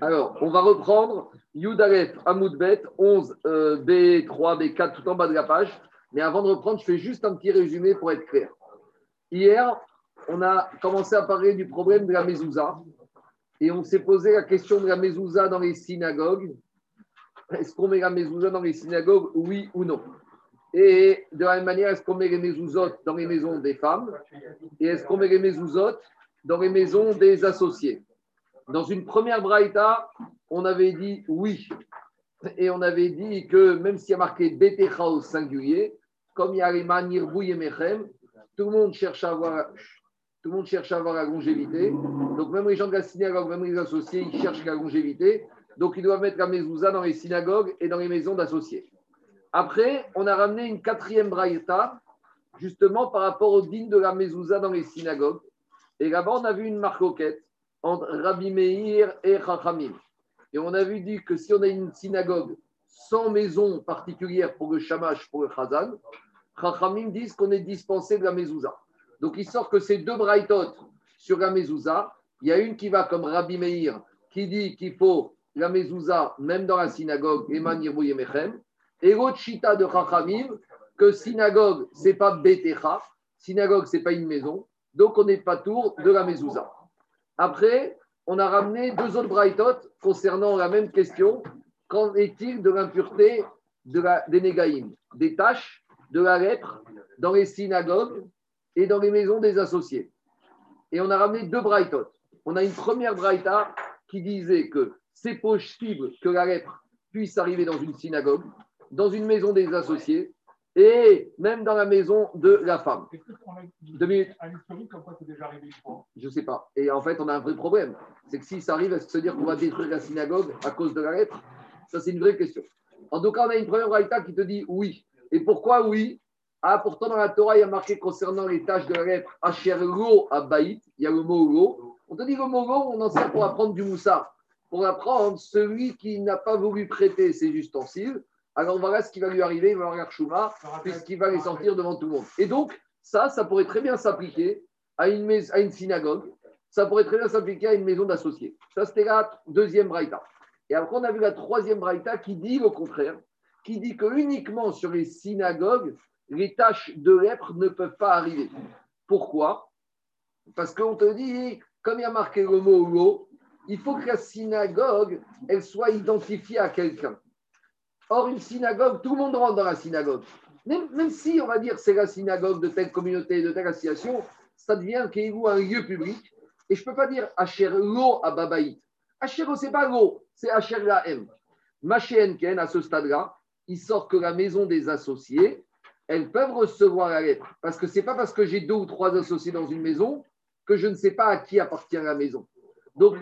Alors, on va reprendre Yudalef Amoudbet 11, euh, B3, B4, tout en bas de la page. Mais avant de reprendre, je fais juste un petit résumé pour être clair. Hier, on a commencé à parler du problème de la mezouza et on s'est posé la question de la mezouza dans les synagogues. Est-ce qu'on met la mezouza dans les synagogues, oui ou non? Et de la même manière, est-ce qu'on met les mezouzotes dans les maisons des femmes? Et est-ce qu'on met les mezouzotes dans les maisons des associés? Dans une première braïta, on avait dit oui. Et on avait dit que même s'il y a marqué Betecha au singulier, comme il y a les Mechem, tout le monde cherche à avoir tout le monde cherche à avoir la longévité. Donc, même les gens de la synagogue, même les associés, ils cherchent la longévité. Donc, ils doivent mettre la mezouza dans les synagogues et dans les maisons d'associés. Après, on a ramené une quatrième braïta, justement par rapport au digne de la mezouza dans les synagogues. Et là-bas, on a vu une marcoquette entre Rabbi Meir et Chachamim. Et on a vu dit que si on a une synagogue sans maison particulière pour le shamash, pour le chazan, Chachamim disent qu'on est dispensé de la mezouza. Donc il sort que ces deux braïtot sur la mezouza, il y a une qui va comme Rabbi Meir, qui dit qu'il faut la mezouza même dans la synagogue, Eman Mechem, et l'autre chita de Chachamim, que synagogue, c'est pas Betecha, synagogue, c'est pas une maison, donc on n'est pas tour de la mezouza. Après, on a ramené deux autres braïtot concernant la même question. Qu'en est-il de l'impureté des négaïm, des tâches de la lèpre dans les synagogues et dans les maisons des associés? Et on a ramené deux braïtot. On a une première braïta qui disait que c'est possible que la lèpre puisse arriver dans une synagogue, dans une maison des associés et même dans la maison de la femme. Deux minutes. Je ne sais pas. Et en fait, on a un vrai problème. C'est que si ça arrive, que se dire qu'on va détruire la synagogue à cause de la lettre Ça, c'est une vraie question. En tout cas, on a une première braïta qui te dit oui. Et pourquoi oui? Ah, pourtant, dans la Torah, il y a marqué concernant les tâches de la lettre Asher lo abaït. Il y a le mot lo. On te dit le mot lo, on en sert pour apprendre du moussa. Pour apprendre celui qui n'a pas voulu prêter ses ustensiles alors voilà ce qui va lui arriver, il va avoir chouma, puisqu'il va les sortir devant tout le monde. Et donc, ça, ça pourrait très bien s'appliquer à une, à une synagogue, ça pourrait très bien s'appliquer à une maison d'associés. Ça, c'était la deuxième braïta. Et après, on a vu la troisième braïta qui dit le contraire, qui dit que uniquement sur les synagogues, les tâches de lèpre ne peuvent pas arriver. Pourquoi? Parce qu'on te dit, comme il y a marqué le mot l'eau, il faut que la synagogue, elle soit identifiée à quelqu'un. Or, une synagogue, tout le monde rentre dans la synagogue. Même, si, on va dire, c'est la synagogue de telle communauté, de telle association, ça devient un lieu public. Et je ne peux pas dire Asher Lo à Babaït. Asher ce n'est pas Lo, c'est Asher la M. Ken, à ce stade-là, il sort que la maison des associés, elles peuvent recevoir la lettre. Parce que ce n'est pas parce que j'ai deux ou trois associés dans une maison que je ne sais pas à qui appartient la maison. Donc,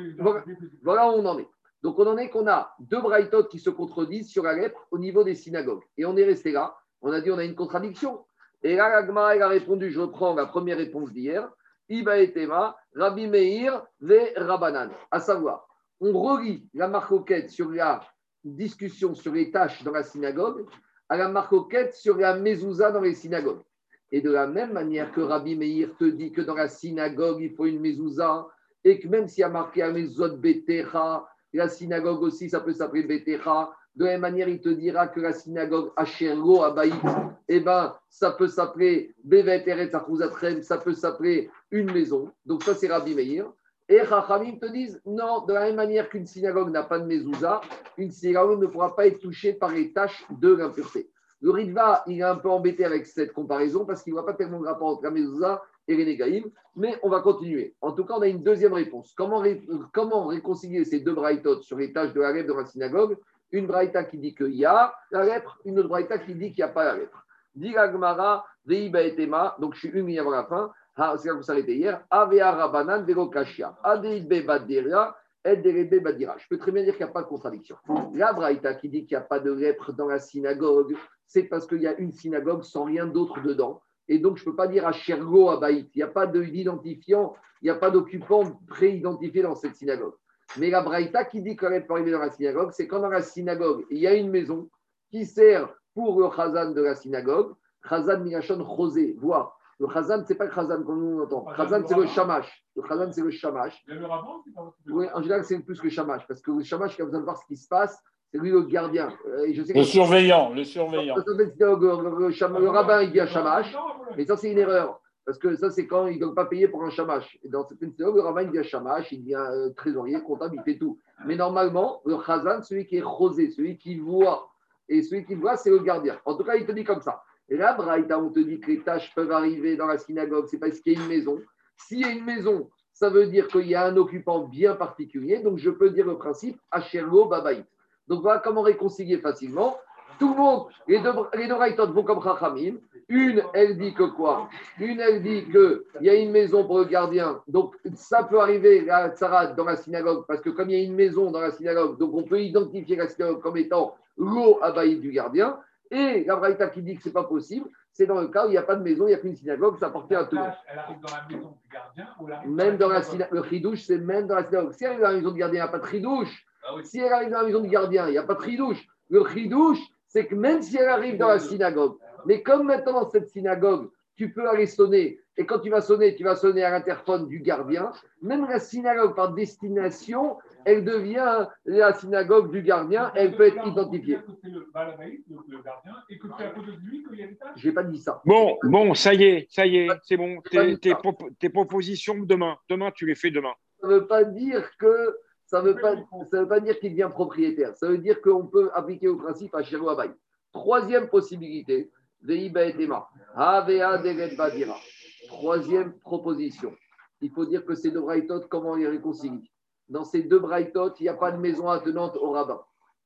voilà où on en est. Donc, on en est qu'on a deux braïtot qui se contredisent sur la lettre au niveau des synagogues. Et on est resté là. On a dit on a une contradiction. Et là, l'agma, a répondu je reprends la première réponse d'hier. Iba et Tema, Rabbi Meir, ve Rabanan. À savoir, on relie la marcoquette sur la discussion sur les tâches dans la synagogue à la marcoquette sur la mezouza dans les synagogues. Et de la même manière que Rabbi Meir te dit que dans la synagogue, il faut une mezouza, et que même s'il y a marqué à mezouza betecha, la synagogue aussi, ça peut s'appeler Betecha. De la même manière, il te dira que la synagogue Ashergo à eh ben, ça peut s'appeler Bevet Eretz ça peut s'appeler une maison. Donc, ça, c'est Rabbi Meir. Et Chachamim te disent non, de la même manière qu'une synagogue n'a pas de mezouza, une synagogue ne pourra pas être touchée par les tâches de l'impureté. Le Ritva, il est un peu embêté avec cette comparaison parce qu'il ne voit pas tellement de rapport entre la mezouza et les mais on va continuer. En tout cas, on a une deuxième réponse. Comment, comment réconcilier ces deux braïtotes sur les tâches de la lèpre de la synagogue? Une braïta qui dit qu'il y a la lèpre, une autre braïta qui dit qu'il n'y a pas la lèpre. Gmara, etema, donc je suis une avant la fin, c'est là que vous s'arrêtez hier, Avea Rabanan, Vero Kashia, Adeibe Badira, Ederebe Badira. Je peux très bien dire qu'il n'y a pas de contradiction. La braïta qui dit qu'il n'y a pas de lèpre dans la synagogue, c'est parce qu'il y a une synagogue sans rien d'autre dedans. Et donc, je ne peux pas dire à Chergo, à Baït. Il n'y a pas d'identifiant, il n'y a pas d'occupant pré-identifié dans cette synagogue. Mais la Braïta qui dit qu'elle peut arriver dans la synagogue, c'est quand dans la synagogue, il y a une maison qui sert pour le chazan de la synagogue, chazan minachon rosé, voire Le Khazan, ce n'est pas le Khazan comme nous entend. Le Khazan, c'est le Shamash. Le Khazan, c'est le Shamash. Oui, en général, c'est plus que le Shamash. Parce que le Shamash qui a besoin de voir ce qui se passe, c'est lui le gardien. Euh, je sais que- Le surveillant, le surveillant. Le, le le rabbin, il dit un Shamash. Mais ça, c'est une erreur. Parce que ça, c'est quand ils ne doivent pas payer pour un chamash. Et dans certaines synagogues, le rabbin, il devient chamash, il devient euh, trésorier, comptable, il fait tout. Mais normalement, le chazan, celui qui est rosé, celui qui voit, et celui qui voit, c'est le gardien. En tout cas, il te dit comme ça. Et là, Braïta, on te dit que les tâches peuvent arriver dans la synagogue, c'est parce qu'il y a une maison. S'il y a une maison, ça veut dire qu'il y a un occupant bien particulier. Donc, je peux dire le principe, Asherlo Babaït. Donc, voilà comment réconcilier facilement. Tout le monde, les deux, les deux vont comme Chachamim. Une, elle dit que quoi? Une, elle dit qu'il y a une maison pour le gardien. Donc, ça peut arriver, la Tzara, dans la synagogue, parce que comme il y a une maison dans la synagogue, donc on peut identifier la synagogue comme étant l'eau abaïe du gardien. Et la Braïta qui dit que ce n'est pas possible, c'est dans le cas où il n'y a pas de maison, il n'y a qu'une synagogue, ça appartient à tout le monde. Elle arrive dans la maison du gardien ou elle arrive Même dans la synagogue? synagogue, le chidouche, c'est même dans la synagogue. Si elle arrive dans la maison du gardien, il n'y a pas de chidouche. Ah. Si elle arrive dans la maison du gardien, il n'y a pas de chidouche. Le chidouche, c'est que même si elle arrive dans la synagogue, mais comme maintenant dans cette synagogue, tu peux aller sonner, et quand tu vas sonner, tu vas sonner à l'interphone du gardien, même la synagogue par destination, elle devient la synagogue du gardien, elle peut être identifiée. Que c'est le balabaït, le, le gardien, et que c'est à cause de lui qu'il y a l'étage. Je n'ai pas dit ça. Bon, bon, ça y est, ça y est, c'est bon. Tes, tes propositions demain. Demain, tu les fais demain. Ça ne veut pas dire que ça ça veut pas dire qu'il devient propriétaire. Ça veut dire qu'on peut appliquer au principe à Shiro Abaye. Troisième possibilité. Troisième proposition. Il faut dire que ces deux braïtot, comment on les réconcilie? Dans ces deux braïtot, il n'y a pas de maison attenante au rabbin.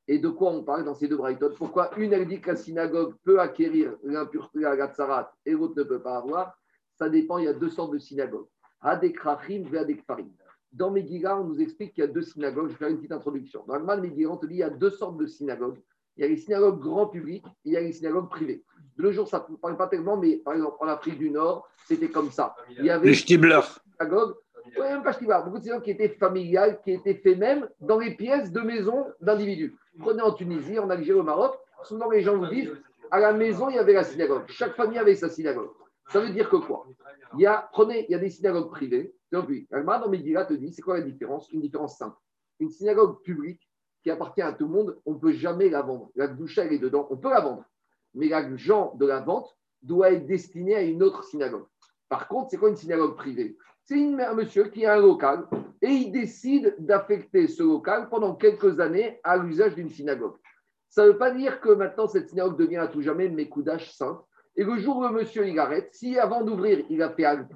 Et de quoi on parle dans ces deux braïtot Pourquoi une, elle dit que la synagogue peut acquérir l'impureté à la tsarat et l'autre ne peut pas avoir? Ça dépend, il y a deux sortes de synagogues. Adekrachim et Adekfarim. Dans Megillah, on nous explique qu'il y a deux synagogues. Je vais faire une petite introduction. Dans le Mal Megillah, on te dit qu'il y a deux sortes de synagogues. Il y a les synagogues grand public et il y a les synagogues privées. De nos jours, ça ne parle pas tellement, mais par exemple, en Afrique du Nord, c'était comme ça. Il y avait Les Stibler. synagogues, ouais, même pas Shtibar, beaucoup de synagogues qui étaient familiales, qui étaient faits même dans les pièces de maison d'individus. Prenez en Tunisie, en Algérie, au Maroc, souvent les gens vous disent à la maison, il y avait la synagogue. Chaque famille avait sa synagogue. Ça veut dire que quoi? Il y a, Prenez, il y a des synagogues privées. Donc, oui, Alma dans Megillah te dit c'est quoi la différence? Une différence simple. Une synagogue publique qui appartient à tout le monde, on ne peut jamais la vendre. La doucha, elle est dedans, on peut la vendre. Mais l'argent de la vente doit être destiné à une autre synagogue. Par contre, c'est quoi une synagogue privée? C'est un monsieur qui a un local et il décide d'affecter ce local pendant quelques années à l'usage d'une synagogue. Ça ne veut pas dire que maintenant cette synagogue devient à tout jamais Mekoudash sainte. Et le jour où le monsieur il arrête, si avant d'ouvrir il a fait un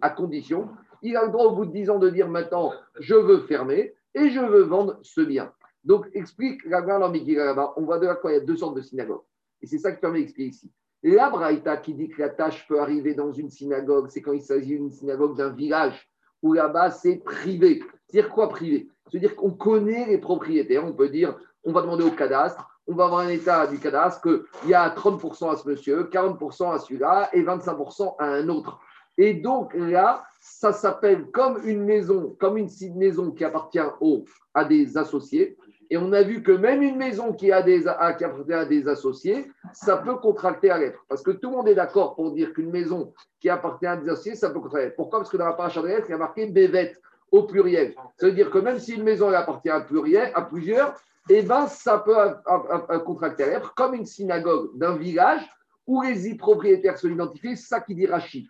à condition, il a le droit au bout de 10 ans de dire maintenant je veux fermer et je veux vendre ce bien. Donc explique là-bas, on voit de là il y a deux sortes de synagogues. Et c'est ça qui permet d'expliquer ici. La Braïta qui dit que la tâche peut arriver dans une synagogue, c'est quand il s'agit d'une synagogue d'un village où là-bas c'est privé. C'est-à-dire quoi privé? C'est-à-dire qu'on connaît les propriétaires. On peut dire, on va demander au cadastre, on va avoir un état du cadastre qu'il y a 30% à ce monsieur, 40% à celui-là et 25% à un autre. Et donc là, ça s'appelle comme une maison, comme une maison qui appartient au, à des associés. Et on a vu que même une maison qui, a des, qui appartient à des associés, ça peut contracter à l'être. Parce que tout le monde est d'accord pour dire qu'une maison qui appartient à des associés, ça peut contracter à l'être. Pourquoi? Parce que dans la paracha de l'être, il y a marqué Bévet au pluriel. Ça veut dire que même si une maison appartient à, pluriel, à plusieurs, eh ben, ça peut à- à- à- contracter à l'être comme une synagogue d'un village où les propriétaires sont identifiés. C'est ça qui dit Rachid.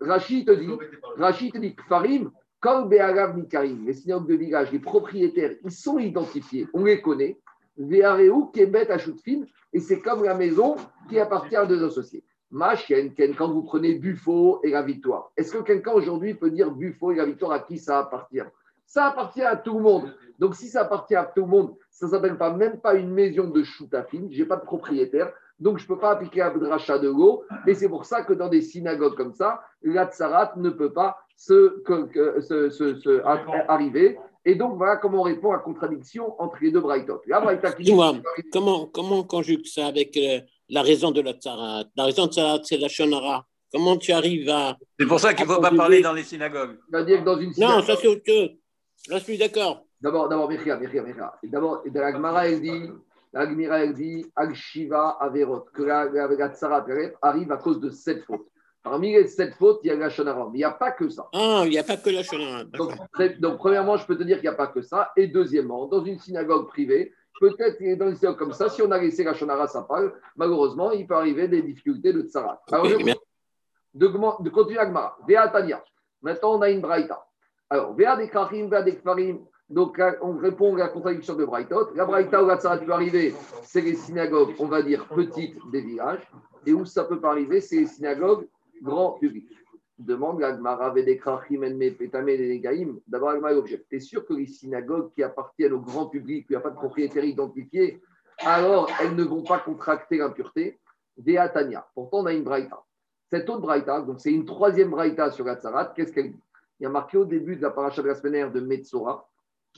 Rachid te dit. Rachid te dit Farim, Be'arav Mikarim, les synagogues de village, les propriétaires, ils sont identifiés, on les connaît. Ve'areu Kebet Ashutfin, et c'est comme la maison qui appartient à deux associés. Machen, quand vous prenez Buffo et la victoire, est-ce que quelqu'un aujourd'hui peut dire Buffo et la victoire à qui ça appartient? Ça appartient à tout le monde. Donc si ça appartient à tout le monde, ça ne s'appelle pas même pas une maison de choutafine, je n'ai pas de propriétaire, donc je ne peux pas appliquer dracha de l'eau, et c'est pour ça que dans des synagogues comme ça, la tsarat ne peut pas se, que- que- se- se- se- a- arriver. Et donc voilà comment on répond à la contradiction entre les deux braïtot. La braïta qui dit- Dis-moi, comment, comment on conjugue ça avec euh, la raison de la tsarat? La raison de tsarat, c'est la shonara. Comment tu arrives à. C'est pour ça qu'il ne faut pas parler dans les synagogues. C'est-à-dire que dans une Non, ça c'est autre chose. Là, je suis d'accord. D'abord, d'abord, Mechia, Mechia, Mechia. D'abord, la Gemara, elle dit, elle dit, Al Shiva Averot, que la, la, arrive à cause de sept fautes. Parmi les sept fautes, il y a la Shonara. Mais il n'y a pas que ça. Ah, il n'y a pas que la Shonara. Donc, premièrement, je peux te dire qu'il n'y a pas que ça. Et deuxièmement, dans une synagogue privée, peut-être dans une synagogue comme ça, si on a laissé la Shonara sa part, malheureusement, il peut arriver des difficultés de Tsarat. Alors, Ok, je- de, de continuer Agmara. Maintenant, on a une Braïta. Alors, Vea des Krachim, Vea des Kfarim. Donc, là, on répond à la contradiction de Braïtot. La Braïta où la Tsarat peut arriver, c'est les synagogues, on va dire, petites des villages. Et où ça peut pas arriver, c'est les synagogues grand public. Demande l'Agmara. D'abord, Agmara objecte. T'es sûr que les synagogues qui appartiennent au grand public, où il n'y a pas de propriétaire identifié, alors elles ne vont pas contracter l'impureté Vea Tania. Pourtant, on a une Braïta. Cette autre braïta, donc c'est une troisième braïta sur la qu'est-ce qu'elle dit? Il y a marqué au début de la paracha de la de Metzora,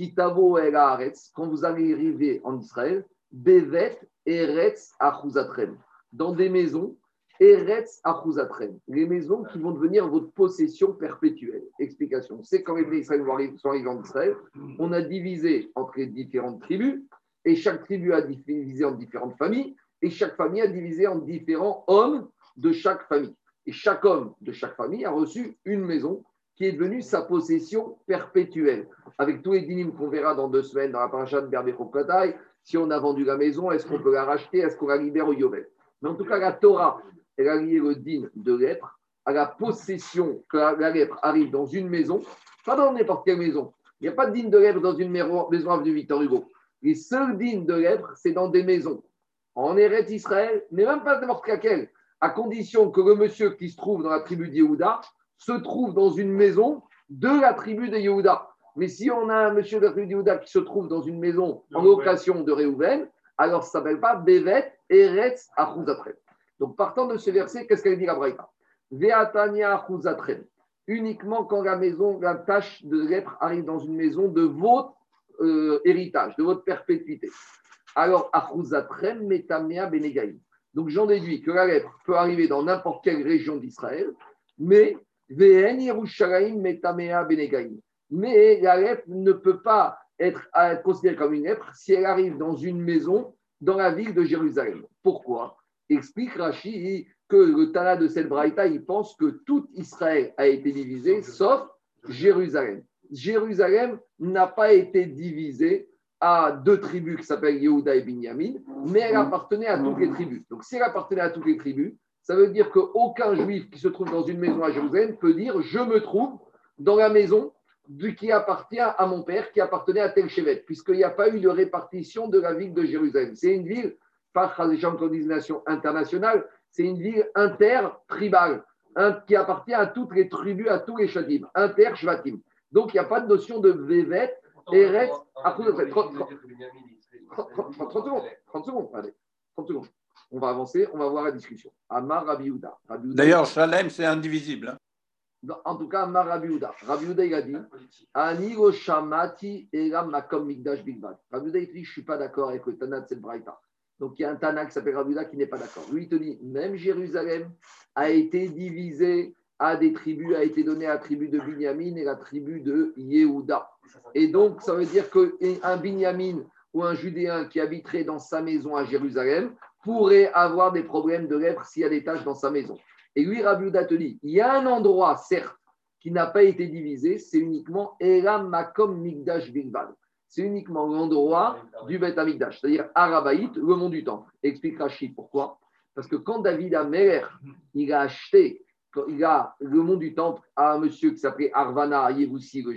Kitavo el Haaretz, quand vous allez arriver en Israël, Bevet Eretz Achuzatrem, dans des maisons, Eretz Achuzatrem, les maisons qui vont devenir votre possession perpétuelle. Explication c'est quand les arriver- sont arrivés en Israël, on a divisé entre les différentes tribus, et chaque tribu a divisé en différentes familles, et chaque famille a divisé en différents hommes de chaque famille. Et chaque homme de chaque famille a reçu une maison qui est devenue sa possession perpétuelle. Avec tous les dynimes qu'on verra dans deux semaines dans la paracha de Berbechokataï, si on a vendu la maison, est-ce qu'on peut la racheter, est-ce qu'on la libère au Yovel Mais en tout cas, la Torah, elle a lié le din de lèpre à la possession que la, lèpre arrive dans une maison, pas dans n'importe quelle maison. Il n'y a pas de din de lèpre dans une maison avenue Victor Hugo. Les seuls dînes de lèpre, c'est dans des maisons. En Eretz Israël, mais même pas n'importe laquelle à condition que le monsieur qui se trouve dans la tribu de Yehuda se trouve dans une maison de la tribu de Yehuda. Mais si on a un monsieur de la tribu de Yehuda qui se trouve dans une maison en location de Réhouven, alors ça ne s'appelle pas Bevet Eretz Achuzatrem. Donc partant de ce verset, qu'est-ce qu'elle dit la Braïta? Veatania Achuzatrem. Uniquement quand la maison, la tâche de lèpre arrive dans une maison de votre euh, héritage, de votre perpétuité. Alors, Achuzatrem Metamea Benegaïm. Donc j'en déduis que la lèpre peut arriver dans n'importe quelle région d'Israël, mais Mais la lèpre ne peut pas être euh, considérée comme une lèpre si elle arrive dans une maison dans la ville de Jérusalem. Pourquoi? Explique Rashi que le Tana de cette il pense que tout Israël a été divisé, sauf Jérusalem. Jérusalem n'a pas été divisé à deux tribus qui s'appellent Yehuda et Binyamin, mais elle appartenait à toutes les tribus. Donc, si elle appartenait à toutes les tribus, ça veut dire qu'aucun juif qui se trouve dans une maison à Jérusalem peut dire Je me trouve dans la maison du, qui appartient à mon père, qui appartenait à tel chevet, puisqu'il n'y a pas eu de répartition de la ville de Jérusalem. C'est une ville, comme dit nation internationale, c'est une ville intertribale, un, qui appartient à toutes les tribus, à tous les shadim, inter-shvatim. Donc, il n'y a pas de notion de Vévet, Eretz, après, 30 secondes, 30 secondes, allez, 30 secondes. On va avancer, on va voir la discussion. Amar Rabbi Houda. Rabbi Houda- D'ailleurs, Shalem, c'est indivisible. hein. En tout cas, Amar Rabbi Houda. Rabbi Houda, il a dit Ani shamati elam makom mikdash. Rabbi Houda, il dit Je ne suis pas d'accord avec le Tana de cette Braïta. Donc, il y a un Tana qui s'appelle Rabbi Houda qui n'est pas d'accord. Lui, il te dit Même Jérusalem a été divisé à des tribus, a été donné à la tribu de Binyamin et la tribu de Yehuda. Et donc, ça veut dire qu'un Binyamin ou un Judéen qui habiterait dans sa maison à Jérusalem pourrait avoir des problèmes de lèpre s'il y a des taches dans sa maison. Et lui, Rabbi Houda te il y a un endroit, certes, qui n'a pas été divisé, c'est uniquement Elam Makom Mikdash Bilbad. C'est uniquement l'endroit du Beth Amikdash, c'est-à-dire Arabaït, le mont du Temple. Explique Rachid pourquoi. Parce que quand David Amer, il a acheté, il a le mont du Temple à un monsieur qui s'appelait Arvana Yevoussi, le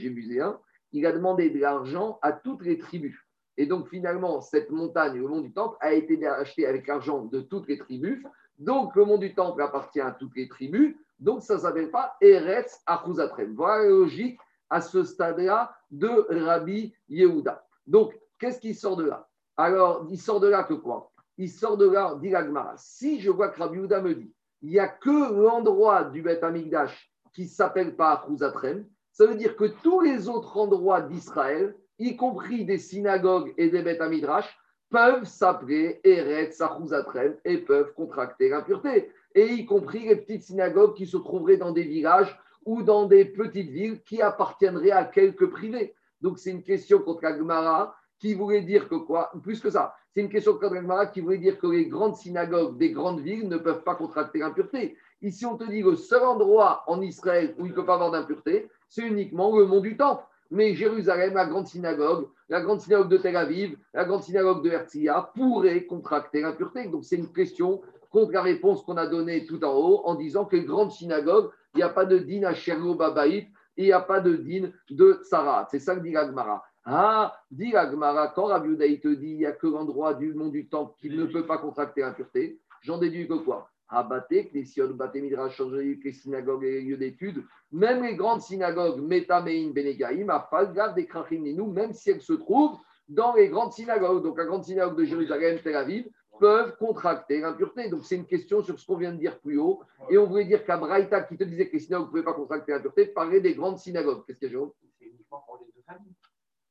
il a demandé de l'argent à toutes les tribus. Et donc finalement, cette montagne, le mont du Temple, a été acheté avec l'argent de toutes les tribus. Donc le mont du Temple appartient à toutes les tribus. Donc ça ne s'appelle pas Eretz Achuzatrem. Voilà la logique à ce stade-là de Rabbi Yehuda. Donc, qu'est-ce qui sort de là? Alors, il sort de là que quoi? Il sort de là, dit l'Agmara, si je vois que Rabbi Yehuda me dit, il n'y a que l'endroit du Beth Amikdash qui ne s'appelle pas Achuzatrem, ça veut dire que tous les autres endroits d'Israël, y compris des synagogues et des Beth Amidrash, peuvent s'appeler Eretz Achuzatrem et peuvent contracter l'impureté. Et y compris les petites synagogues qui se trouveraient dans des villages ou dans des petites villes qui appartiendraient à quelques privés. Donc c'est une question contre Agmara qui voulait dire que quoi? Plus que ça, c'est une question contre Agmara qui voulait dire que les grandes synagogues des grandes villes ne peuvent pas contracter l'impureté. Ici, on te dit le seul endroit en Israël où il ne peut pas avoir d'impureté, c'est uniquement le mont du Temple. Mais Jérusalem, la grande synagogue, la grande synagogue de Tel Aviv, la grande synagogue de Herzliya pourraient contracter l'impureté. Donc, c'est une question contre la réponse qu'on a donnée tout en haut en disant que les grandes synagogues, il n'y a pas de din à Sherlo Babaït et il n'y a pas de din de Sarat. C'est ça que dit l'Agmara. Ah, dit l'Agmara, quand Rabbi te dit il n'y a que l'endroit du mont du temple qui ne peut pas contracter l'impureté, j'en déduis que quoi? Abaté, Knession, Baté Midrash, les synagogues et les lieux d'études, même les grandes synagogues, Metamein, Benegaim, Afalgav, des nous, même si elles se trouvent dans les grandes synagogues, donc la grande synagogue de Jérusalem, Tel Aviv, peuvent contracter l'impureté. Donc c'est une question sur ce qu'on vient de dire plus haut. Et on voulait dire qu'à Braïta, qui te disait que les synagogues ne pouvaient pas contracter l'impureté, parlait des grandes synagogues. Qu'est-ce que j'ai C'est uniquement pour les deux familles.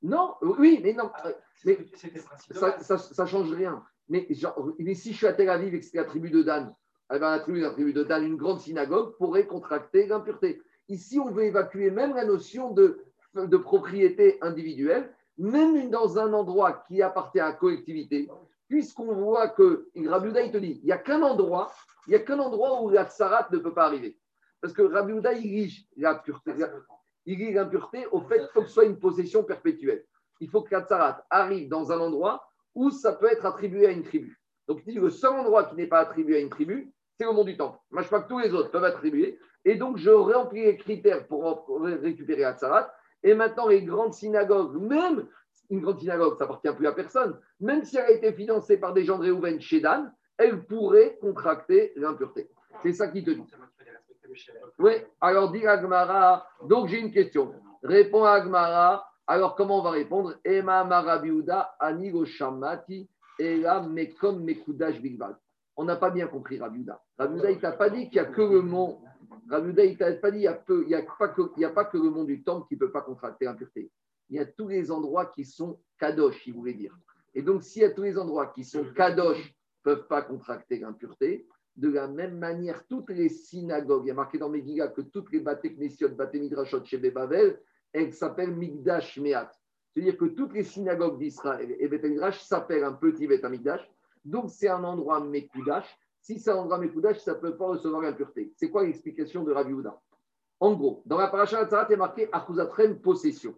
Non, oui, mais non. Ah, mais ça, ça, change rien. Mais, genre, si je suis à Tel Aviv et que c'est la tribu de Dan, eh ben, la, tribu, la tribu de Dan, une grande synagogue, pourrait contracter l'impureté. Ici, on veut évacuer même la notion de, propriété individuelle, même dans un endroit qui appartient à la collectivité, puisqu'on voit que Rabbi te dit, il n'y a qu'un endroit, il n'y a qu'un endroit où la tsarat ne peut pas arriver. Parce que Rabbi il lige il lige l'impureté au fait qu'il faut que ce soit une possession perpétuelle. Il faut que la tsarat arrive dans un endroit où ça peut être attribué à une tribu. Donc il dit le seul endroit qui n'est pas attribué à une tribu, c'est au monde du temple. Que tous les autres peuvent attribuer. Et donc, je remplis les critères pour récupérer la tsarat. Et maintenant, les grandes synagogues, même une grande synagogue, ça appartient plus à personne. Même si elle a été financée par des gens de Réhouven chez Dan, elle pourrait contracter l'impureté. C'est ça qui te dit. Oui, alors dit Agmara, donc j'ai une question. Réponds à Agmara, alors comment on va répondre? Emma Marabiuda, Anigo Shamati, Ela Mekom Mekudash Bigbal. On n'a pas bien compris Rabiuda. Rabiuda, il t'a pas dit qu'il n'y a que le mont. Rabiuda, il t'a pas dit qu'il n'y a, a, pas que le mont du temple qui ne peut pas contracter l'impureté il y a tous les endroits qui sont kadosh, il voulait dire. Et donc, s'il y a tous les endroits qui sont kadosh, peuvent pas contracter l'impureté, de la même manière, toutes les synagogues, il y a marqué dans Megillah que toutes les Baté Knessiot, Baté Midrashot chez Bebavel, elles s'appellent Migdash Meat. C'est-à-dire que toutes les synagogues d'Israël et Beth Midrash s'appellent un petit Beth Migdash. Donc, c'est un endroit Mekudash. Si c'est un endroit Mekudash, ça ne peut pas recevoir l'impureté. C'est quoi l'explication de Rabbi Houda? En gros, dans la paracha y a marqué Achuzatrem possession.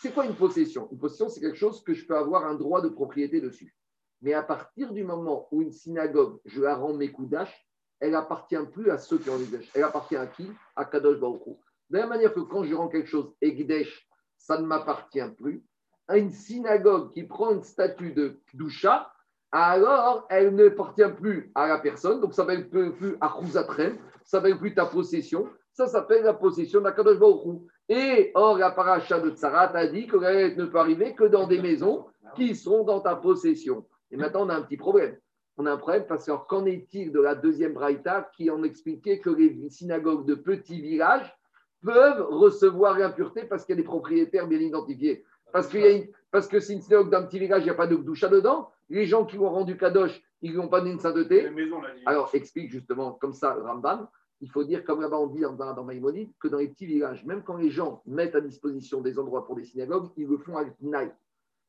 C'est quoi une possession? Une possession, c'est quelque chose que je peux avoir un droit de propriété dessus. Mais à partir du moment où une synagogue, je la rends mes coudaches, elle appartient plus à ceux qui ont les Elle appartient à qui? À Kadosh Baruch De la même manière que quand je rends quelque chose Egdesh, ça ne m'appartient plus. À une synagogue qui prend une statue de Kdusha, alors elle ne appartient plus à la personne, donc ça ne s'appelle plus à Khuzatrem, ça ne s'appelle plus ta possession, ça s'appelle la possession d'Akadosh Baruch Et or, la paracha de Tsarat a dit que la ne peut arriver que dans des maisons qui sont dans ta possession. Et maintenant, on a un petit problème. On a un problème parce que qu'en est-il de la deuxième braïta qui en expliquait que les synagogues de petits villages peuvent recevoir l'impureté parce a des propriétaires bien identifiés? Parce, qu'il y a une, parce que c'est une synagogue d'un petit village, il n'y a pas de doucha dedans. Les gens qui ont rendu Kadosh, ils n'ont pas d'une sainteté. Alors, explique justement comme ça Ramban il faut dire, comme là-bas on dit dans, dans Maïmonide, que dans les petits villages, même quand les gens mettent à disposition des endroits pour des synagogues, ils le font avec naï.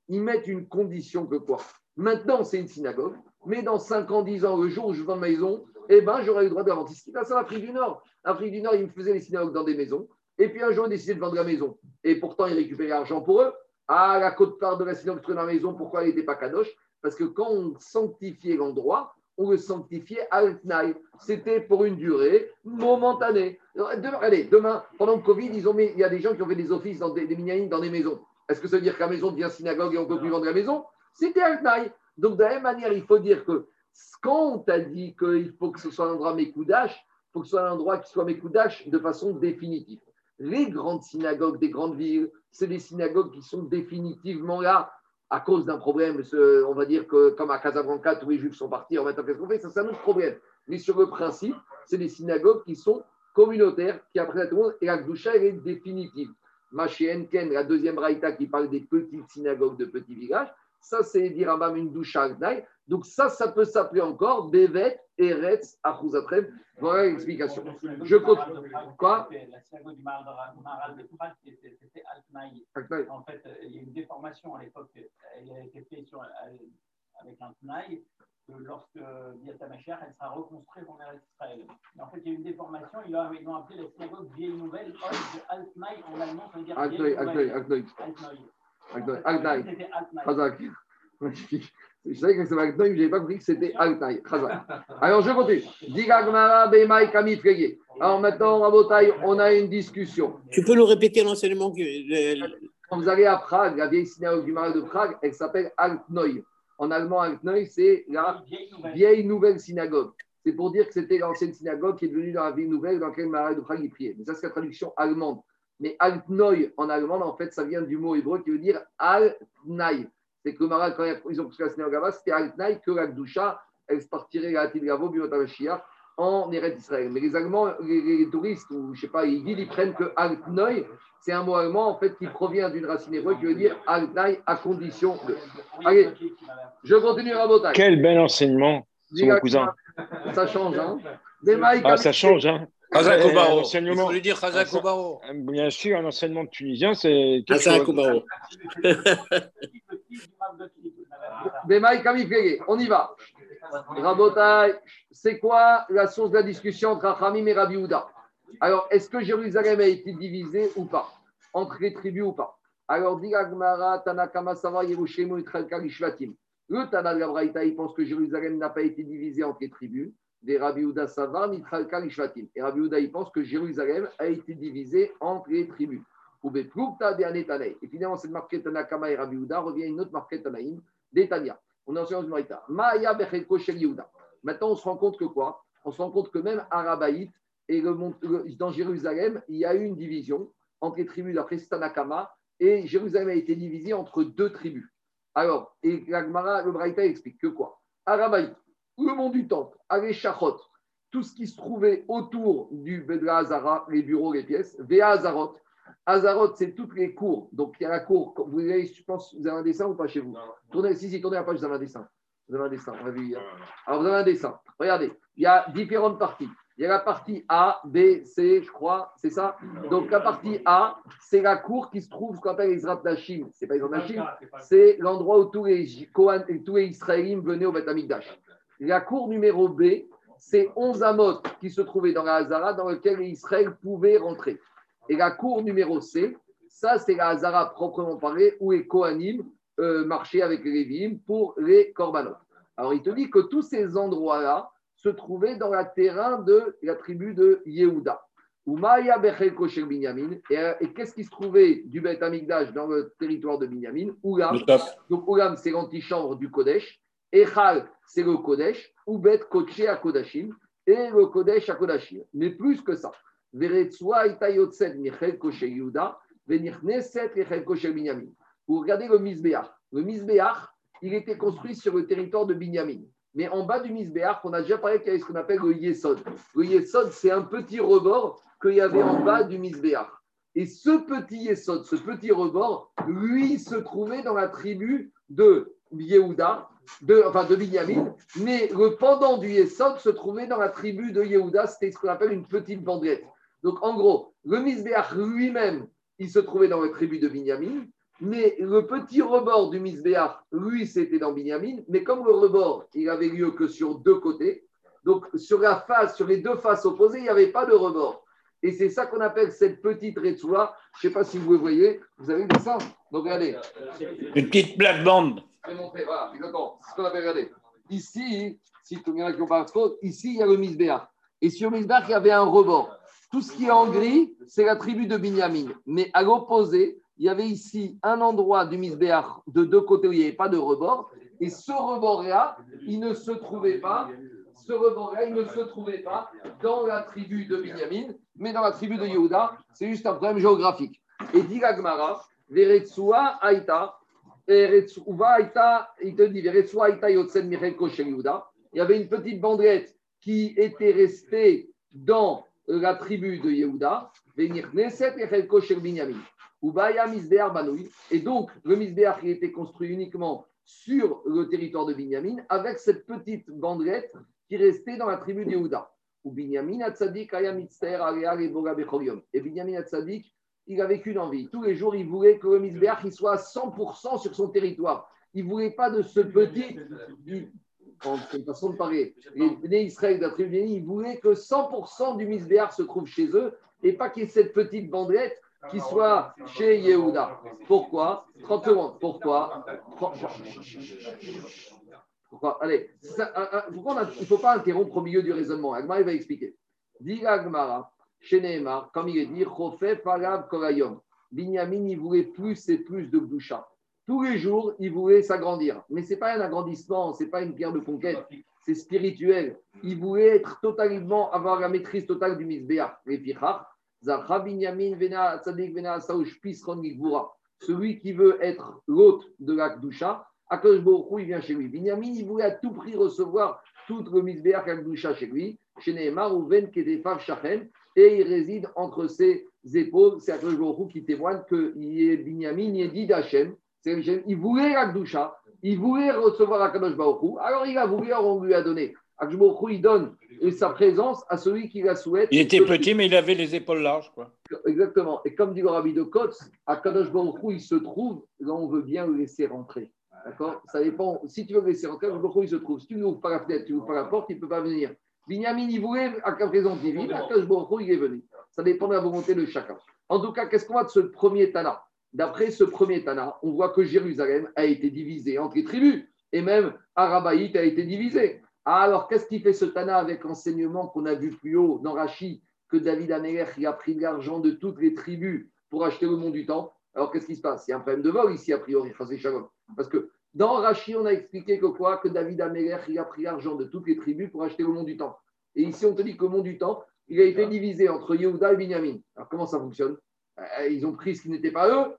Ils mettent une condition que quoi? Maintenant, c'est une synagogue, mais dans 5 ans, 10 ans, le jour où je vends ma maison, eh ben, j'aurai le droit de la vendre. C'est ce qui passe en Afrique du Nord. En Afrique du Nord, ils me faisaient les synagogues dans des maisons. Et puis un jour, ils décidaient de vendre la maison. Et pourtant, ils récupéraient l'argent pour eux. Ah, la côte-part de la synagogue dans la maison, pourquoi elle n'était pas kadosh? Parce que quand on sanctifiait l'endroit, on le sanctifiait al C'était pour une durée momentanée. Demain, allez, demain, pendant le Covid, ils ont mis, il y a des gens qui ont fait des offices dans des, des dans des maisons. Est-ce que ça veut dire que la maison devient synagogue et on peut plus vendre la maison? C'était al Donc, de la même manière, il faut dire que quand on t'a dit qu'il faut que ce soit un endroit Mekoudash, il faut que ce soit un endroit qui soit Mekoudash de façon définitive. Les grandes synagogues des grandes villes, c'est des synagogues qui sont définitivement là à cause d'un problème, on va dire que comme à Casablanca, tous les juifs sont partis, en temps, qu'est-ce qu'on fait? Ça, c'est un autre problème. Mais sur le principe, c'est des synagogues qui sont communautaires, qui apprennent tout le monde, et la Gdusha, elle est définitive. Enken, la deuxième raïta qui parle des petites synagogues de petits villages, ça, c'est dire une doucha Donc, ça, ça peut s'appeler encore Bevet, Eretz, Achuzatrem. Voilà l'explication. Je continue. Quoi? La synagogue du Maharal de c'était Altnaï. En fait, il y a une déformation à l'époque. Elle a été faite avec un tnaï que lorsque Biata Mashiach, elle sera reconstruite en Eretz Israël. Mais en fait, il y a eu une déformation. Ils ont, ils ont appelé la synagogue vieille nouvelle, Old Altnaï en allemand, ça veut dire Altnaï. Chazak. Je savais que c'était Altnoï, mais je n'avais pas compris que c'était Altaï. Chazak. Alors, je continue. Alors maintenant, Rabotaï, on a une discussion. Tu peux nous répéter l'enseignement que- Quand vous allez à Prague, la vieille synagogue du marais de Prague, elle s'appelle Altnoï. En allemand, Altnoï, c'est la Vieille nouvelle. synagogue. C'est pour dire que c'était l'ancienne synagogue qui est devenue dans la ville nouvelle dans laquelle le marais de Prague y priait. Mais ça, c'est la traduction allemande. Mais Altnoï en allemand, en fait, ça vient du mot hébreu qui veut dire Altnaï. C'est que le marais, quand ils ont construit la là-bas, c'était Altnaï, que la Gdusha, elle se partirait à Tilgavo, Biotavashia, en Eretz Israël. Mais les Allemands, les, les touristes, ou je sais pas, ils ils prennent que Altnoï, c'est un mot allemand, en fait, qui provient d'une racine hébreu qui veut dire Altnaï à condition de. Allez. Je continue à. Quel bel enseignement, mon cousin. Ça change, hein. Des Ah, ça change, hein. Chazak Euh, Obaro. Il l'enseignement- faut lui dire Obaro. Bien sûr, un enseignement de tunisien, c'est il fait. On y va. Rabotaï, c'est quoi la source de la discussion entre Achamim et Rabbi Houda? Alors, est-ce que Jérusalem a été divisée ou pas? Entre les tribus ou pas? Alors, dit Agmara, Tanakama, Sava, Yerushalmu, Israël, Kalishvatim. Le Tana de la Braïta, il pense que Jérusalem n'a pas été divisée entre les tribus. Des Rabbi Houda Savar, Kalishvatim. Et Rabbi Houda, il pense que Jérusalem a été divisée entre les tribus. Et finalement, cette marquette Tanakama et Rabbi Houda revient à une autre marquette Tanaïm, d'Etania. On est en du Marita. Maya Bechelko Yehuda. Maintenant, on se rend compte que quoi? On se rend compte que même Arabaït et dans Jérusalem, il y a eu une division entre les tribus d'après Stanakama et Jérusalem a été divisée entre deux tribus. Alors, et le Braïta explique que quoi? Arabaït, le mont du temple, avec Shachot, tout ce qui se trouvait autour du Bedra Hazara, les bureaux, les pièces, Vea Hazarot. Hazarot, c'est toutes les cours. Donc, il y a la cour. Vous avez, je pense, vous avez un dessin ou pas chez vous? Tournez, si, si, tournez la page, vous avez un dessin. Vous avez un dessin, on vu hier. Alors, vous avez un dessin. Regardez, il y a différentes parties. Il y a la partie A, B, C, je crois, c'est ça? Donc, la partie A, c'est la cour qui se trouve ce qu'on appelle Zrat Nashim. C'est pas Zrat Nashim, c'est l'endroit où tous les, Kohan- tous les Israéliens venaient au Beth Amikdash. La cour numéro B, c'est 11 amot qui se trouvaient dans la Hazara, dans lequel Israël pouvait rentrer. Et la cour numéro C, ça, c'est la Hazara proprement parlée, où les Kohanim euh, marchaient avec les Lévi'im pour les Korbanot. Alors, il te dit que tous ces endroits-là se trouvaient dans le terrain de la tribu de Yehuda. Et, euh, et qu'est-ce qui se trouvait du Beth Amikdash dans le territoire de Binyamin? Oulam. Donc, Oulam, c'est l'antichambre du Kodesh. Echal, c'est le Kodesh. Oubet Koché à Kodashim. Et le Kodesh à Kodashim. Mais plus que ça. Vous regardez le Misbéach. Le Misbéach, il était construit sur le territoire de Binyamin. Mais en bas du Misbéach, on a déjà parlé qu'il y avait ce qu'on appelle le Yesod. Le Yesod, c'est un petit rebord qu'il y avait en bas du Misbéach. Et ce petit Yesod, ce petit rebord, lui, se trouvait dans la tribu de Yehuda, de, enfin de Binyamin, mais le pendant du Yesod se trouvait dans la tribu de Yehuda, c'était ce qu'on appelle une petite bandelette. Donc en gros, le Misbéach lui-même, il se trouvait dans la tribu de Binyamin, mais le petit rebord du Misbéach, lui, c'était dans Binyamin, mais comme le rebord, il avait lieu que sur deux côtés, donc sur la face, sur les deux faces opposées, il n'y avait pas de rebord. Et c'est ça qu'on appelle cette petite Retsoua. Je ne sais pas si vous voyez. Vous avez le dessin Donc regardez. Une petite plate-bande. Vais montrer. Voilà, exactement. C'est ce qu'on appelle, regardez. Ici, si tout le monde qui trop, ici, il y a le Misbéach. Et sur le Misbéach, il y avait un rebord. Tout ce qui est en gris, c'est la tribu de Binyamin. Mais à l'opposé, il y avait ici un endroit du Misbéach de deux côtés où il n'y avait pas de rebord. Et ce rebord-là, il ne se trouvait pas. Ce rebord-là, il ne se trouvait pas dans la tribu de Binyamin, mais dans la tribu de Yehuda. C'est juste un problème géographique. Et dit Gagmara, Veretsua Aïta, il te dit. Il y avait une petite bandelette qui était restée dans la tribu de Yehuda. Et donc, le Misbéar qui était construit uniquement sur le territoire de Binyamin, avec cette petite bandelette qui restait dans la tribu de Yehuda. Et Binyamin il avait qu'une envie. Tous les jours, il voulait que le Misbéach il soit à 100% sur son territoire. il ne voulait pas de ce petit. il- C'est une façon de parler. Les Bnei Israël ils voulaient que 100% du misbéar se trouve chez eux et pas qu'il y ait cette petite bandelette qui soit chez Yehuda. Pourquoi? 30 secondes. Pourquoi? Pourquoi? Allez, ça- pourquoi on a- il ne faut pas interrompre au milieu du raisonnement. Agmar, il va expliquer. Dit Agmara, chez Nehemar, comme il est dit, Chofef Arav Korayom. Binyamin, il voulait plus et plus de Boucha. Tous les jours, il voulait s'agrandir. Mais ce n'est pas un agrandissement, ce n'est pas une pierre de conquête, c'est spirituel. Il voulait être totalement, avoir la maîtrise totale du Binyamin Vena Vena. Celui qui veut être l'hôte de la Kdusha, Akadosh Baruch Hu, il vient chez lui. Binyamin, il voulait à tout prix recevoir tout le Misbéach Kdusha chez lui. Chez Nehemar, ou Ven Kedefav Shachen, et il réside entre ses épaules. C'est Akadosh Baruch qui témoigne qu'il est Binyamin, il est dit d'Hachem. Il voulait la Kdusha, il voulait recevoir Akadosh Baruch. Alors il a voulu, alors on lui a donné. Akadosh Baruch il donne sa présence à celui qui la souhaite. Il était petit, mais il avait les épaules larges. Quoi. Exactement. Et comme dit le rabbi de Kotz, à Kadosh Baruch il se trouve, là, on veut bien le laisser rentrer. D'accord? Ça dépend. Si tu veux le laisser rentrer, Kadosh Baruch Hu, il se trouve. Si tu n'ouvres pas la fenêtre, tu n'ouvres pas la porte, il ne peut pas venir. Binyamin, il voulait à la présence divine, à il est venu? Ça dépend de la volonté de chacun. En tout cas, qu'est-ce qu'on voit de ce premier Tana? D'après ce premier Tana, on voit que Jérusalem a été divisé entre les tribus. Et même Arabaït a été divisé. Ah, Alors, qu'est-ce qui fait ce Tana avec l'enseignement qu'on a vu plus haut dans Rachi que David Améler a pris de l'argent de toutes les tribus pour acheter le mont du temps? Alors qu'est-ce qui se passe? Il y a un problème de vol ici, a priori. Parce que dans Rachi, on a expliqué que quoi? Que David Améler il a pris l'argent de toutes les tribus pour acheter le mont du temps. Et ici, on te dit que le mont du temps, il a été divisé entre Yehuda et Binyamin. Alors comment ça fonctionne? Euh, Ils ont pris ce qui n'était pas eux.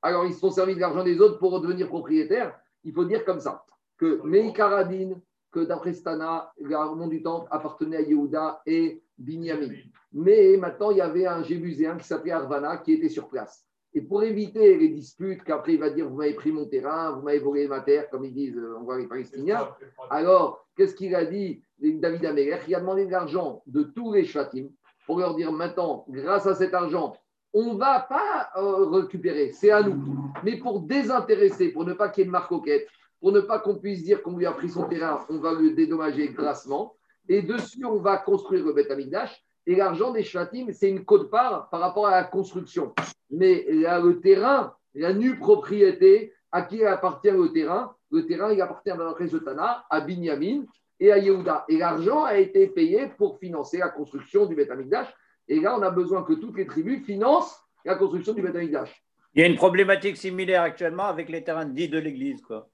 Alors ils se sont servis de l'argent des autres pour devenir propriétaires. Il faut dire comme ça que Meikaradin, que d'après Stana, le mont du temple appartenait à Yehuda et Binyamin. Mais maintenant, il y avait un Jébuséen qui s'appelait Arvana qui était sur place. Et pour éviter les disputes, qu'après il va dire Vous m'avez pris mon terrain, vous m'avez volé ma terre, comme ils disent, euh, on voit les Palestiniens. Alors, qu'est-ce qu'il a dit David Améler? Il a demandé de l'argent de tous les Shvatim pour leur dire Maintenant, grâce à cet argent, on ne va pas euh, récupérer, c'est à nous. Mais pour désintéresser, pour ne pas qu'il y ait de marcoquette, pour ne pas qu'on puisse dire qu'on lui a pris son terrain, on va le dédommager grassement. Et dessus, on va construire le Beth Amikdash. Et l'argent des Shvatim, c'est une cote-part par rapport à la construction. Mais là, le terrain, la nue propriété, à qui appartient le terrain Le terrain, il appartient à l'entrée de Tana, à Binyamin et à Yehuda. Et l'argent a été payé pour financer la construction du Beth Amikdash. Et là, on a besoin que toutes les tribus financent la construction du Beth Amikdash. Il y a une problématique similaire actuellement avec les terrains dits de l'Église. quoi.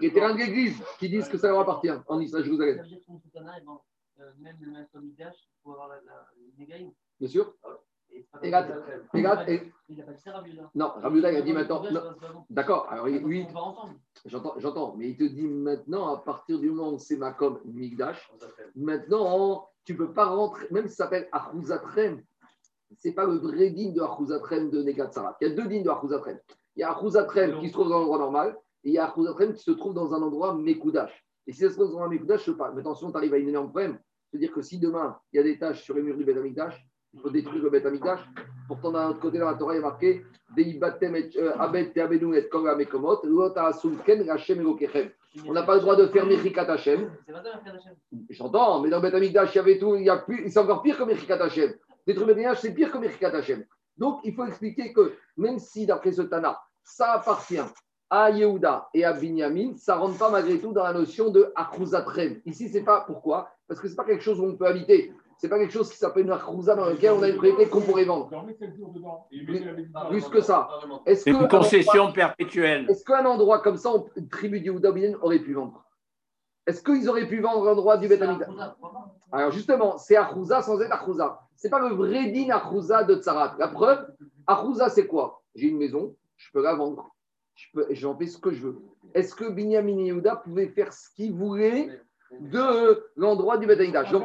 Les terrains de l'église qui disent que ça leur appartient en Israël, Jérusalem. euh. Bien sûr. Et pas là, et là, et- Il a pas dit ça. Non, Rabbi Yehuda, il a dit maintenant. Pas. D'accord, alors ensemble. j'entends, j'entends, mais il te dit maintenant, à partir du moment où c'est Makom Migdash, maintenant, tu ne peux pas rentrer, même si ça s'appelle Achuzatrem, ce n'est pas le vrai digne de Achuzatrem de Negatsara. Il y a deux dignes de Achuzatrem. Il y a Achuzatrem qui se trouve dans l'endroit normal, et il y a Achuzatrem qui se trouve dans un endroit Mekoudash. Et si ça se trouve dans un Mekoudash, je parle. Mais attention, tu arrives à une énorme problème. C'est-à-dire que si demain, il y a des taches sur les murs du Beth Amikdash, il faut détruire le Beth Amikdash. Pourtant, d'un autre côté, dans la Torah, il a marqué euh. On n'a pas le droit de faire Mechikat Hashem. C'est. J'entends, mais dans Beth Amikdash, il y avait tout, il y a plus, c'est encore pire que Mechikat Hashem. Détruire Beth Amikdash, c'est pire que Mechikat Hashem. Donc, il faut expliquer que même si, d'après ce Tana, ça appartient à Yehuda et à Binyamin, ça ne rentre pas malgré tout dans la notion de Achuzatrem. Ici, c'est pas pourquoi? Parce que ce n'est pas quelque chose où on peut habiter. Ce n'est pas quelque chose qui s'appelle une Achouza dans lequel on a une propriété qu'on pourrait vendre. Dormez 7 jours dedans. Et mettez la bénédiction. Plus que ça. C'est que une concession perpétuelle. Est-ce qu'un endroit comme ça, une tribu Binyamin aurait pu vendre? Est-ce qu'ils auraient pu vendre l'endroit du C'est pas Alors justement, c'est Achouza sans être Achouza. Ce n'est pas le vrai din Achouza de Tsarat. La preuve, Achouza, c'est quoi? J'ai une maison, je peux la vendre. Je j'en fais ce que je veux. Est-ce que Binyamin et Yehuda pouvaient faire ce qu'ils voulaient? De l'endroit du Beth Amikdash Donc,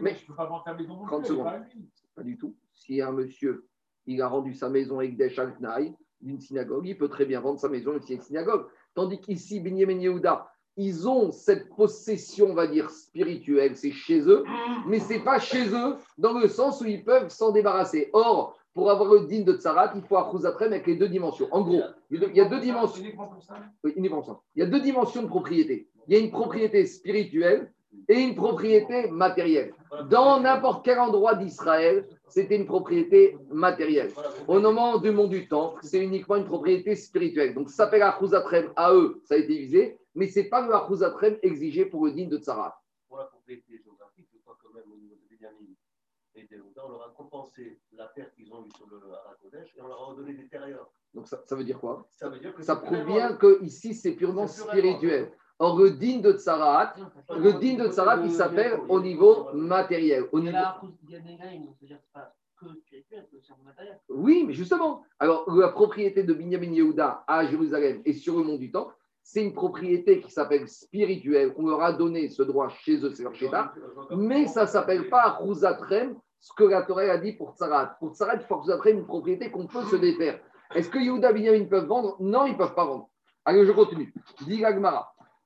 mais- je peux pas vendre ta maison non 30 plus, elle est secondes. pas du tout. Si un monsieur, il a rendu sa maison avec des Tnaï d'une synagogue, il peut très bien vendre sa maison avec une synagogue. Tandis qu'ici, Binyamin Yehuda, ils ont cette possession, on va dire, spirituelle, c'est chez eux, mais c'est pas chez eux dans le sens où ils peuvent s'en débarrasser. Or, pour avoir le din de Tsarat, il faut un Khuzatrem avec les deux dimensions. En gros, il y a deux dimensions. Oui, uniquement ça. Il y a deux dimensions de propriété. Il y a une propriété spirituelle et une propriété matérielle. Dans n'importe quel endroit d'Israël, c'était une propriété matérielle. Au moment du monde du temps, c'est uniquement une propriété spirituelle. Donc ça s'appelle Achouzatrem à eux, ça a été visé, mais ce n'est pas le Achouzatrem exigé pour le din de Tsarat. pour la propriété géographique, je crois quand même au niveau de Benjamin et des on leur a compensé la perte qu'ils ont eue sur le Harakodesh et on leur a redonné des terrailleurs. Donc ça, ça veut dire quoi? Ça veut dire que Ça prouve bien que ici c'est purement spirituel. Or, le din de Tsarat, le din de Tsarat, il s'appelle au niveau matériel. Au niveau... Oui, mais justement. Alors, la propriété de Binyamin Yehuda à Jérusalem et sur le mont du Temple, c'est une propriété qui s'appelle spirituelle. On leur a donné ce droit chez eux, c'est leur chéta. Mais ça ne s'appelle pas Rouzatrem, ce que la Torah a dit pour Tsarat. Pour Tsarat, il faut Rouzatrem une propriété qu'on peut se défaire. Est-ce que Yehuda Binyamin peuvent vendre? Non, ils ne peuvent pas vendre. Allez, je continue. Dit.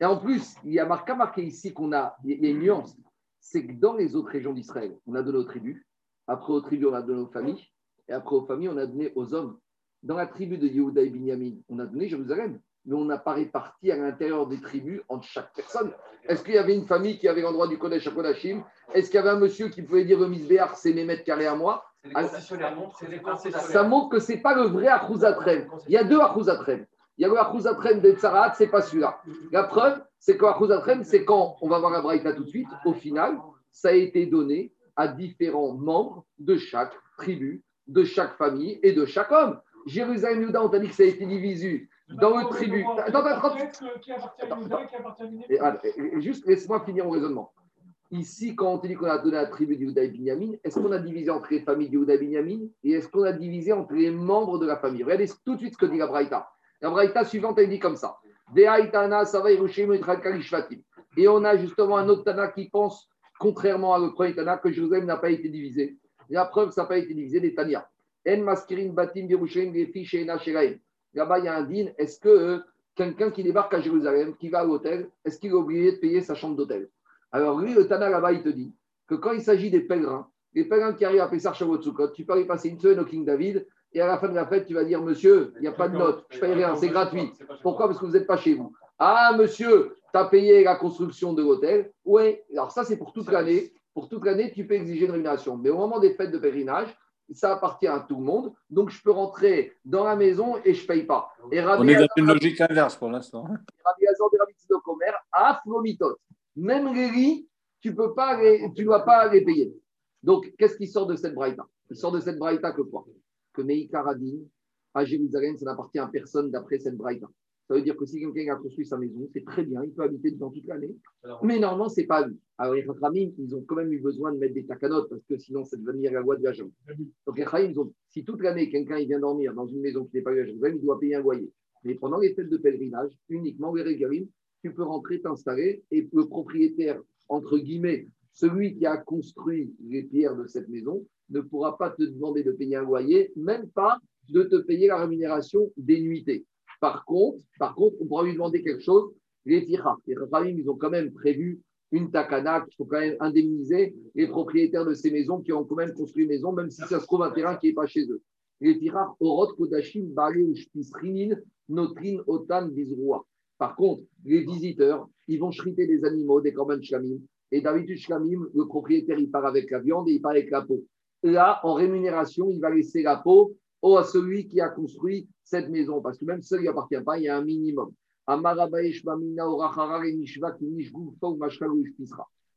Et en plus, il y a marqué, marqué ici qu'on a, il y nuance, c'est que dans les autres régions d'Israël, on a donné aux tribus, après aux tribus, on a donné aux familles, et après aux familles, on a donné aux hommes. Dans la tribu de Yehuda et Binyamin, on a donné Jérusalem, mais on n'a pas réparti à l'intérieur des tribus entre chaque personne. Est-ce qu'il y avait une famille qui avait l'endroit du Kodesh à Kodashim? Est-ce qu'il y avait un monsieur qui pouvait dire le Misbéar, c'est mes mètres carrés à moi? Ah. Ça montre que ce n'est pas le vrai Achouzatrem. Il y a deux Achouzatrem. Il y a le Achouzatrem de Tsarat, ce n'est pas celui-là. La preuve, c'est que Achouzatrem, c'est quand, on va voir la Braïta tout de suite, au final, ça a été donné à différents membres de chaque tribu, de chaque famille et de chaque homme. Jérusalem, Juda, on t'a dit que ça a été divisé dans le tribu. Juste laisse-moi finir mon raisonnement. Ici, quand on te dit qu'on a donné la tribu d'Yehuda et Binyamin, est-ce qu'on a divisé entre les familles d'Yehuda et Binyamin et est-ce qu'on a divisé entre les membres de la famille? Regardez tout de suite ce que dit la Braïta. La Braïta suivante, elle dit comme ça. Et on a justement un autre Tana qui pense, contrairement à le premier Tana, que Jérusalem n'a pas été divisé. La preuve, ça n'a pas été divisé des Tania. En maskirin batim. Là-bas, il y a un din. Est-ce que euh, quelqu'un qui débarque à Jérusalem, qui va à l'hôtel, est-ce qu'il est obligé de payer sa chambre d'hôtel? Alors lui, le Tana là-bas, il te dit que quand il s'agit des pèlerins, les pèlerins qui arrivent à Pessar Shavuot Sukkot, tu peux aller passer une semaine au King David et à la fin de la fête, tu vas dire Monsieur, il n'y a pas de note, je paye rien, c'est gratuit. Pourquoi? Parce que vous n'êtes pas chez vous. Ah, monsieur, tu as payé la construction de l'hôtel. Oui, alors ça, c'est pour toute l'année. Pour toute l'année, tu peux exiger une rémunération. Mais au moment des fêtes de pèlerinage, ça appartient à tout le monde. Donc, je peux rentrer dans la maison et je ne paye pas. Et On est dans une logique inverse pour l'instant. Rabbi Hazar de Rabbi Tzedok Omer, Afromitot. Même les lits, tu peux pas les- tu ne dois pas les payer. Donc, qu'est-ce qui sort de cette braïta? Il sort de cette braïta que quoi? Que Meïkaradin, à Jérusalem, ça n'appartient à personne d'après cette braïta. Ça veut dire que si quelqu'un a construit sa maison, c'est très bien, il peut habiter dedans toute l'année. Mais normalement, ce n'est pas à lui. Alors, les ils ont quand même eu besoin de mettre des takanotes parce que sinon, ça devenir la loi de la jambe. Donc, les Chachamim, ils ont, si toute l'année, quelqu'un vient dormir dans une maison qui n'est pas à Jérusalem, il doit payer un loyer. Mais pendant les fêtes de pèlerinage, uniquement les régalim, tu peux rentrer, t'installer et le propriétaire, entre guillemets, celui qui a construit les pierres de cette maison, ne pourra pas te demander de payer un loyer, même pas de te payer la rémunération des nuitées. Par contre, par contre, on pourra lui demander quelque chose, les tirats. Les Rachamim, ils ont quand même prévu une takana qu'il faut quand même indemniser les propriétaires de ces maisons qui ont quand même construit une maison, même si ça se trouve un terrain qui n'est pas chez eux. Les tirats, Orot, Kodashim, Rinin, Notrin, Otan, Bizroua. Par contre, les visiteurs, ils vont chriter des animaux, des korban shlamim. Et d'habitude, shlamim, le propriétaire, il part avec la viande et il part avec la peau. Là, en rémunération, il va laisser la peau au- à celui qui a construit cette maison. Parce que même si ça ne lui appartient pas, il y a un minimum.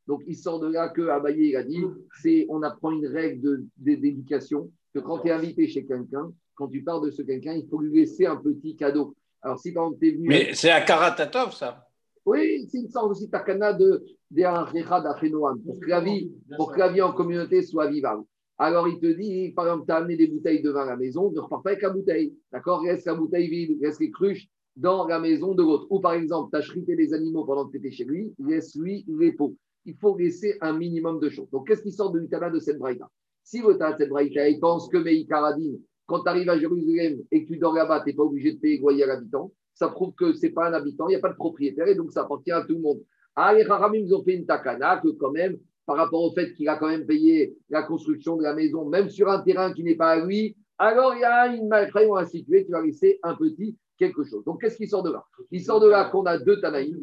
Donc, il sort de là que Abaye il a dit, c'est, on apprend une règle d'éducation, que quand tu es invité chez quelqu'un, quand tu pars de ce quelqu'un, il faut lui laisser un petit cadeau. Alors, si exemple, tu es venu. Mais c'est à Karatatov, ça. Oui, c'est une sorte aussi takana de d'Achenoam, pour que la vie, pour que la vie en communauté soit vivable. Alors il te dit, par exemple, tu as amené des bouteilles de vin à la maison, ne repars pas avec la bouteille. D'accord? Reste la bouteille vide, reste les cruches dans la maison de l'autre. Ou par exemple, tu as chrité les animaux pendant que tu étais chez lui, laisse-lui les pots. Il faut laisser un minimum de choses. Donc qu'est-ce qui sort de l'Utana de cette braïta? Si le de cette braïta, il pense que Meïkaradine, quand tu arrives à Jérusalem et que tu dors là-bas, tu n'es pas obligé de payer loyer à l'habitant, ça prouve que ce n'est pas un habitant, il n'y a pas de propriétaire et donc ça appartient à tout le monde. Ah, les Haramim, ils ont fait une takana que quand même, par rapport au fait qu'il a quand même payé la construction de la maison, même sur un terrain qui n'est pas à lui, Alors, il y a une malfrance, on va situer, tu vas laisser un petit quelque chose. Donc, qu'est-ce qui sort de là? Il sort de là qu'on a deux Tanaïm.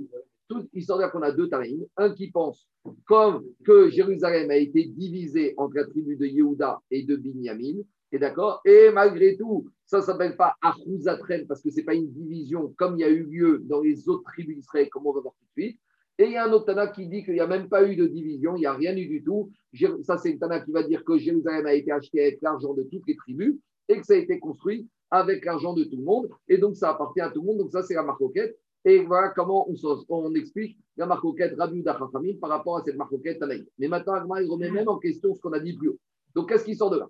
Il sort de là qu'on a deux Tanaïm. Un qui pense comme que Jérusalem a été divisé entre la tribu de Yehuda et de Binyamin. Et d'accord? Et malgré tout, ça ne s'appelle pas Achouzatrem parce que ce n'est pas une division comme il y a eu lieu dans les autres tribus d'Israël, comme on va voir tout de suite. Et il y a un autre Tana qui dit qu'il n'y a même pas eu de division, il n'y a rien eu du tout. Ça, c'est le Tana qui va dire que Jérusalem a été acheté avec l'argent de toutes les tribus et que ça a été construit avec l'argent de tout le monde. Et donc, ça appartient à tout le monde. Donc, ça, c'est la marcoquette. Et voilà comment on, explique la marcoquette Rabbi Dachachamim par rapport à cette marcoquette Tanaï. Mais maintenant, Agma, il remet même en question ce qu'on a dit plus haut. Donc, qu'est-ce qui sort de là?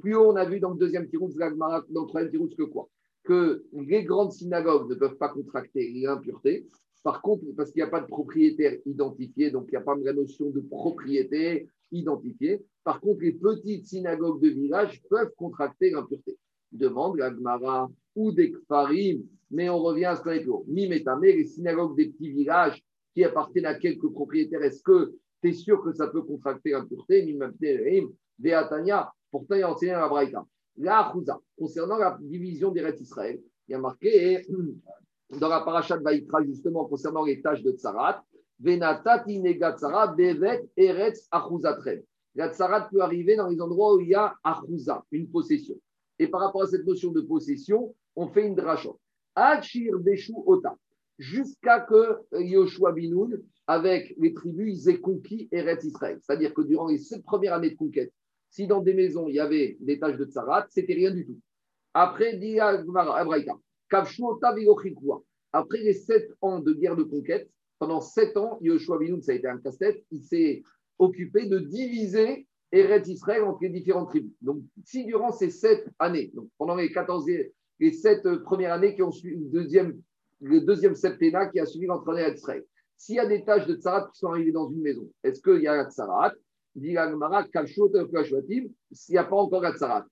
Plus haut, on a vu dans le deuxième tirouz, dans le troisième tirouz, que quoi? Que les grandes synagogues ne peuvent pas contracter l'impureté. Par contre, parce qu'il n'y a pas de propriétaire identifié, donc il n'y a pas la notion de propriété identifiée. Par contre, les petites synagogues de village peuvent contracter l'impureté. Demande la Gemara ou des Kfarim, mais on revient à ce qu'on a dit. Mimetame, les synagogues des petits villages qui appartiennent à quelques propriétaires, est-ce que tu es sûr que ça peut contracter l'impureté? Mimetame, Veatania, pourtant il y a enseigné la Braïta. La Achouza, concernant la division des il y a marqué dans la paracha de Vaïtra, justement, concernant les tâches de Tsarat, Venatati Negatsarat, Bevet, Eretz, Achouzatrem. La Tsarat peut arriver dans les endroits où il y a Achouza, une possession. Et par rapport à cette notion de possession, on fait une dracha. Achir Beshu Ota, jusqu'à que Yoshua Binoun, avec les tribus, ils aient conquis Eretz Israël. C'est-à-dire que durant les sept premières années de conquête, si dans des maisons il y avait des tâches de Tsarat, c'était rien du tout. Après, dit Abraïta. Après les sept ans de guerre de conquête, pendant sept ans, Yoshua Binoun, ça a été un casse-tête, il s'est occupé de diviser Eretz Israël entre les différentes tribus. Donc, si durant ces sept années, pendant les 14, les sept premières années qui ont suivi le deuxième, le deuxième septennat qui a suivi l'entraînement Israël, s'il y a des tâches de tsarat qui sont arrivées dans une maison, est-ce qu'il y a la tsarat? Dit s'il n'y a pas encore la tsarat.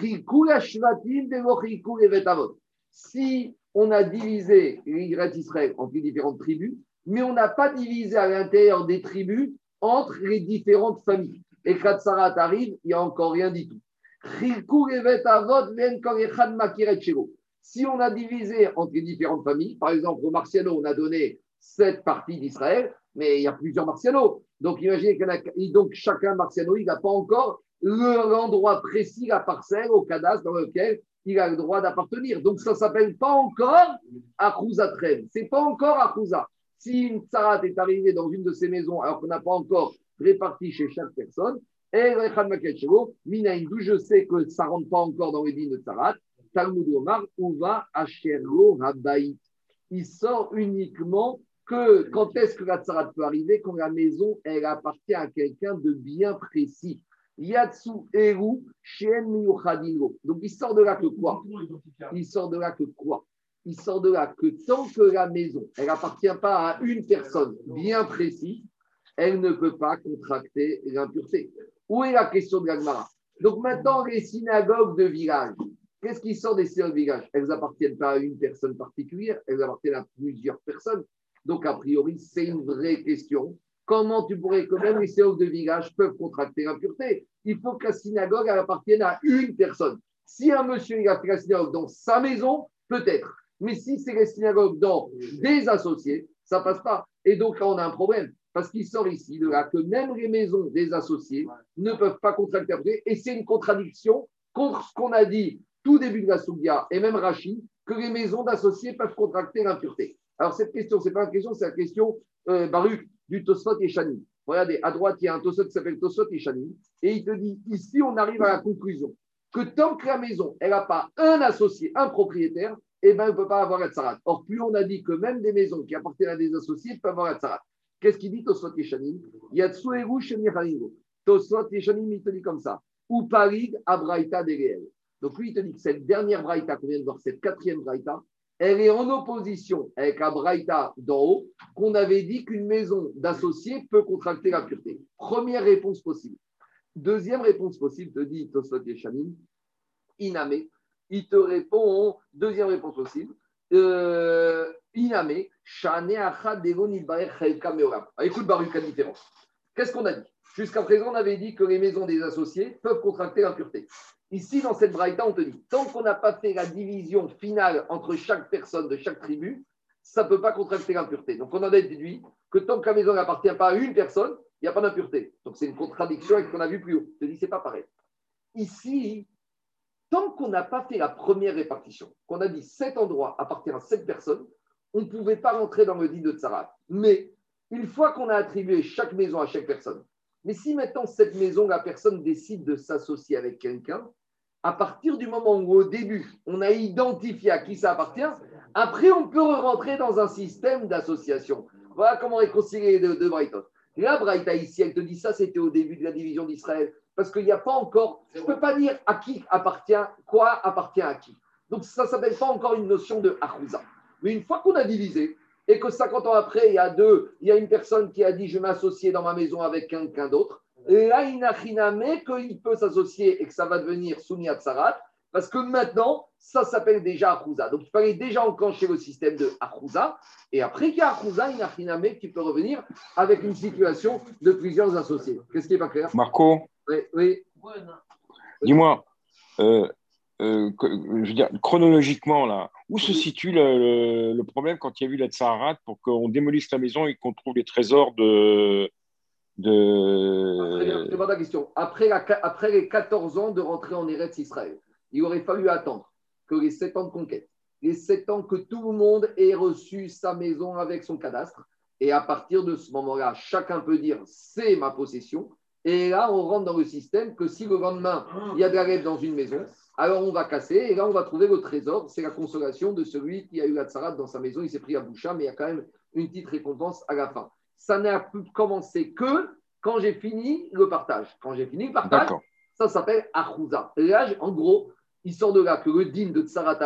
Chikou la Shvatim, Devo Chikou les Vetavot. Si on a divisé l'Eretz Israël entre les différentes tribus, mais on n'a pas divisé à l'intérieur des tribus entre les différentes familles. Et quand Sarat arrive, il n'y a encore rien du tout. Si on a divisé entre les différentes familles, par exemple, au Marciano, on a donné sept parties d'Israël, mais il y a plusieurs Marciano. Donc, imaginez qu'il en a, donc chacun Marciano, il n'a pas encore l'endroit précis, la parcelle, au cadastre dans lequel il a le droit d'appartenir. Donc, ça s'appelle pas encore Akouza Trem. Ce n'est pas encore Akouza. Si une tsarat est arrivée dans une de ces maisons alors qu'on n'a pas encore réparti chez chaque personne, d'où je sais que ça rentre pas encore dans les lignes de tsarat, Talmud Omar, Uva Asherlo Habaït. Il sort uniquement que quand est-ce que la tsarat peut arriver Quand la maison, elle appartient à quelqu'un de bien précis. Yatsu Eru Shen Miyuchadingo. Donc il sort de là que quoi? Il sort de là que quoi? Il sort de là que tant que la maison, elle n'appartient pas à une personne bien précise, elle ne peut pas contracter l'impureté. Où est la question de l'Agmara? Donc maintenant, les synagogues de village, qu'est-ce qui sort des synagogues de village? Elles n'appartiennent pas à une personne particulière, elles appartiennent à plusieurs personnes. Donc a priori, c'est une vraie question. Comment tu pourrais que même les synagogues de village peuvent contracter l'impureté? Il faut que la synagogue appartienne à une personne. Si un monsieur a fait la synagogue dans sa maison, peut-être. Mais si c'est la synagogue dans des associés, ça passe pas. Et donc là, on a un problème. Parce qu'il sort ici de là que même les maisons des associés ne peuvent pas contracter l'impureté. Et c'est une contradiction contre ce qu'on a dit tout début de la Soudia et même Rachid, que les maisons d'associés peuvent contracter l'impureté. Alors cette question, ce n'est pas une question, c'est la question euh, Baruch du Tosfot et Chanim. Regardez, à droite, il y a un Tosfot qui s'appelle Tosfot et Chanim. Et il te dit, ici, on arrive à la conclusion que tant que la maison, elle n'a pas un associé, un propriétaire, eh ben, elle ne peut pas avoir la tsarat. Or, plus on a dit que même des maisons qui appartiennent à des associés peuvent avoir la tsarat. Qu'est-ce qu'il dit Tosfot et Chanim Il y a Tsueru Shemichalingo. Tosfot et Chanim, il te dit comme ça. Ou Parig Abraïta des Donc lui, il te dit que cette dernière Braïta qu'on vient de voir, cette quatrième Braïta, elle est en opposition avec la Braïta d'en haut, qu'on avait dit qu'une maison d'associés peut contracter la pureté. Première réponse possible. Deuxième réponse possible, te dit Tosfot et Chanim, Iname. Il te répond, deuxième réponse possible, euh, Iname, Shane Achad. Ah, Écoute, Baruch, la différence. Qu'est-ce qu'on a dit? Jusqu'à présent, on avait dit que les maisons des associés peuvent contracter l'impureté. Ici, dans cette braïta, on te dit, tant qu'on n'a pas fait la division finale entre chaque personne de chaque tribu, ça ne peut pas contracter l'impureté. Donc, on en a déduit que tant que la maison n'appartient pas à une personne, il n'y a pas d'impureté. Donc, c'est une contradiction avec ce qu'on a vu plus haut. Je te dis, c'est pas pareil. Ici, tant qu'on n'a pas fait la première répartition, qu'on a dit sept endroits appartiennent à sept personnes, on ne pouvait pas rentrer dans le dit de Tsarat. Mais une fois qu'on a attribué chaque maison à chaque personne, mais si maintenant cette maison, la personne décide de s'associer avec quelqu'un, à partir du moment où au début, on a identifié à qui ça appartient, après on peut rentrer dans un système d'association. Voilà comment réconcilier les deux, deux Braithot. Braïta ici, elle te dit ça, c'était au début de la division d'Israël. Parce qu'il n'y a pas encore, je ne peux pas dire à qui appartient, quoi appartient à qui. Donc ça ne s'appelle pas encore une notion de Arouza. Mais une fois qu'on a divisé, et que 50 ans après, il y a deux, il y a une personne qui a dit je m'associer dans ma maison avec quelqu'un d'autre, là, il n'a qu'il peut s'associer et que ça va devenir Sounia Tsarat, parce que maintenant, ça s'appelle déjà Arouza. Donc, il fallait déjà enclencher le système de Arouza. Et après qu'il y a n'a qui peut revenir avec une situation de plusieurs associés. Qu'est-ce qui n'est pas clair? Marco, Oui, oui. dis-moi, euh, euh, je veux dire, chronologiquement, là, où se situe le, le- le problème quand il y a eu la Tsaharat pour qu'on démolisse la maison et qu'on trouve les trésors de. De... c'est pas ta question. Après, la- après les 14 ans de rentrer en Eretz Israël, il aurait fallu attendre que les 7 ans de conquête, les 7 ans que tout le monde ait reçu sa maison avec son cadastre. Et à partir de ce moment-là, chacun peut dire c'est ma possession. Et là, on rentre dans le système que si le lendemain, il y a de la dans une maison, alors on va casser et là, on va trouver le trésor. C'est la consolation de celui qui a eu la tsarade dans sa maison. Il s'est pris à boucha, mais il y a quand même une petite récompense à la fin. Ça n'a pu commencer que quand j'ai fini le partage. Quand j'ai fini le partage, ça s'appelle Achouza. Là, en gros, il sort de là que le din de Tsarat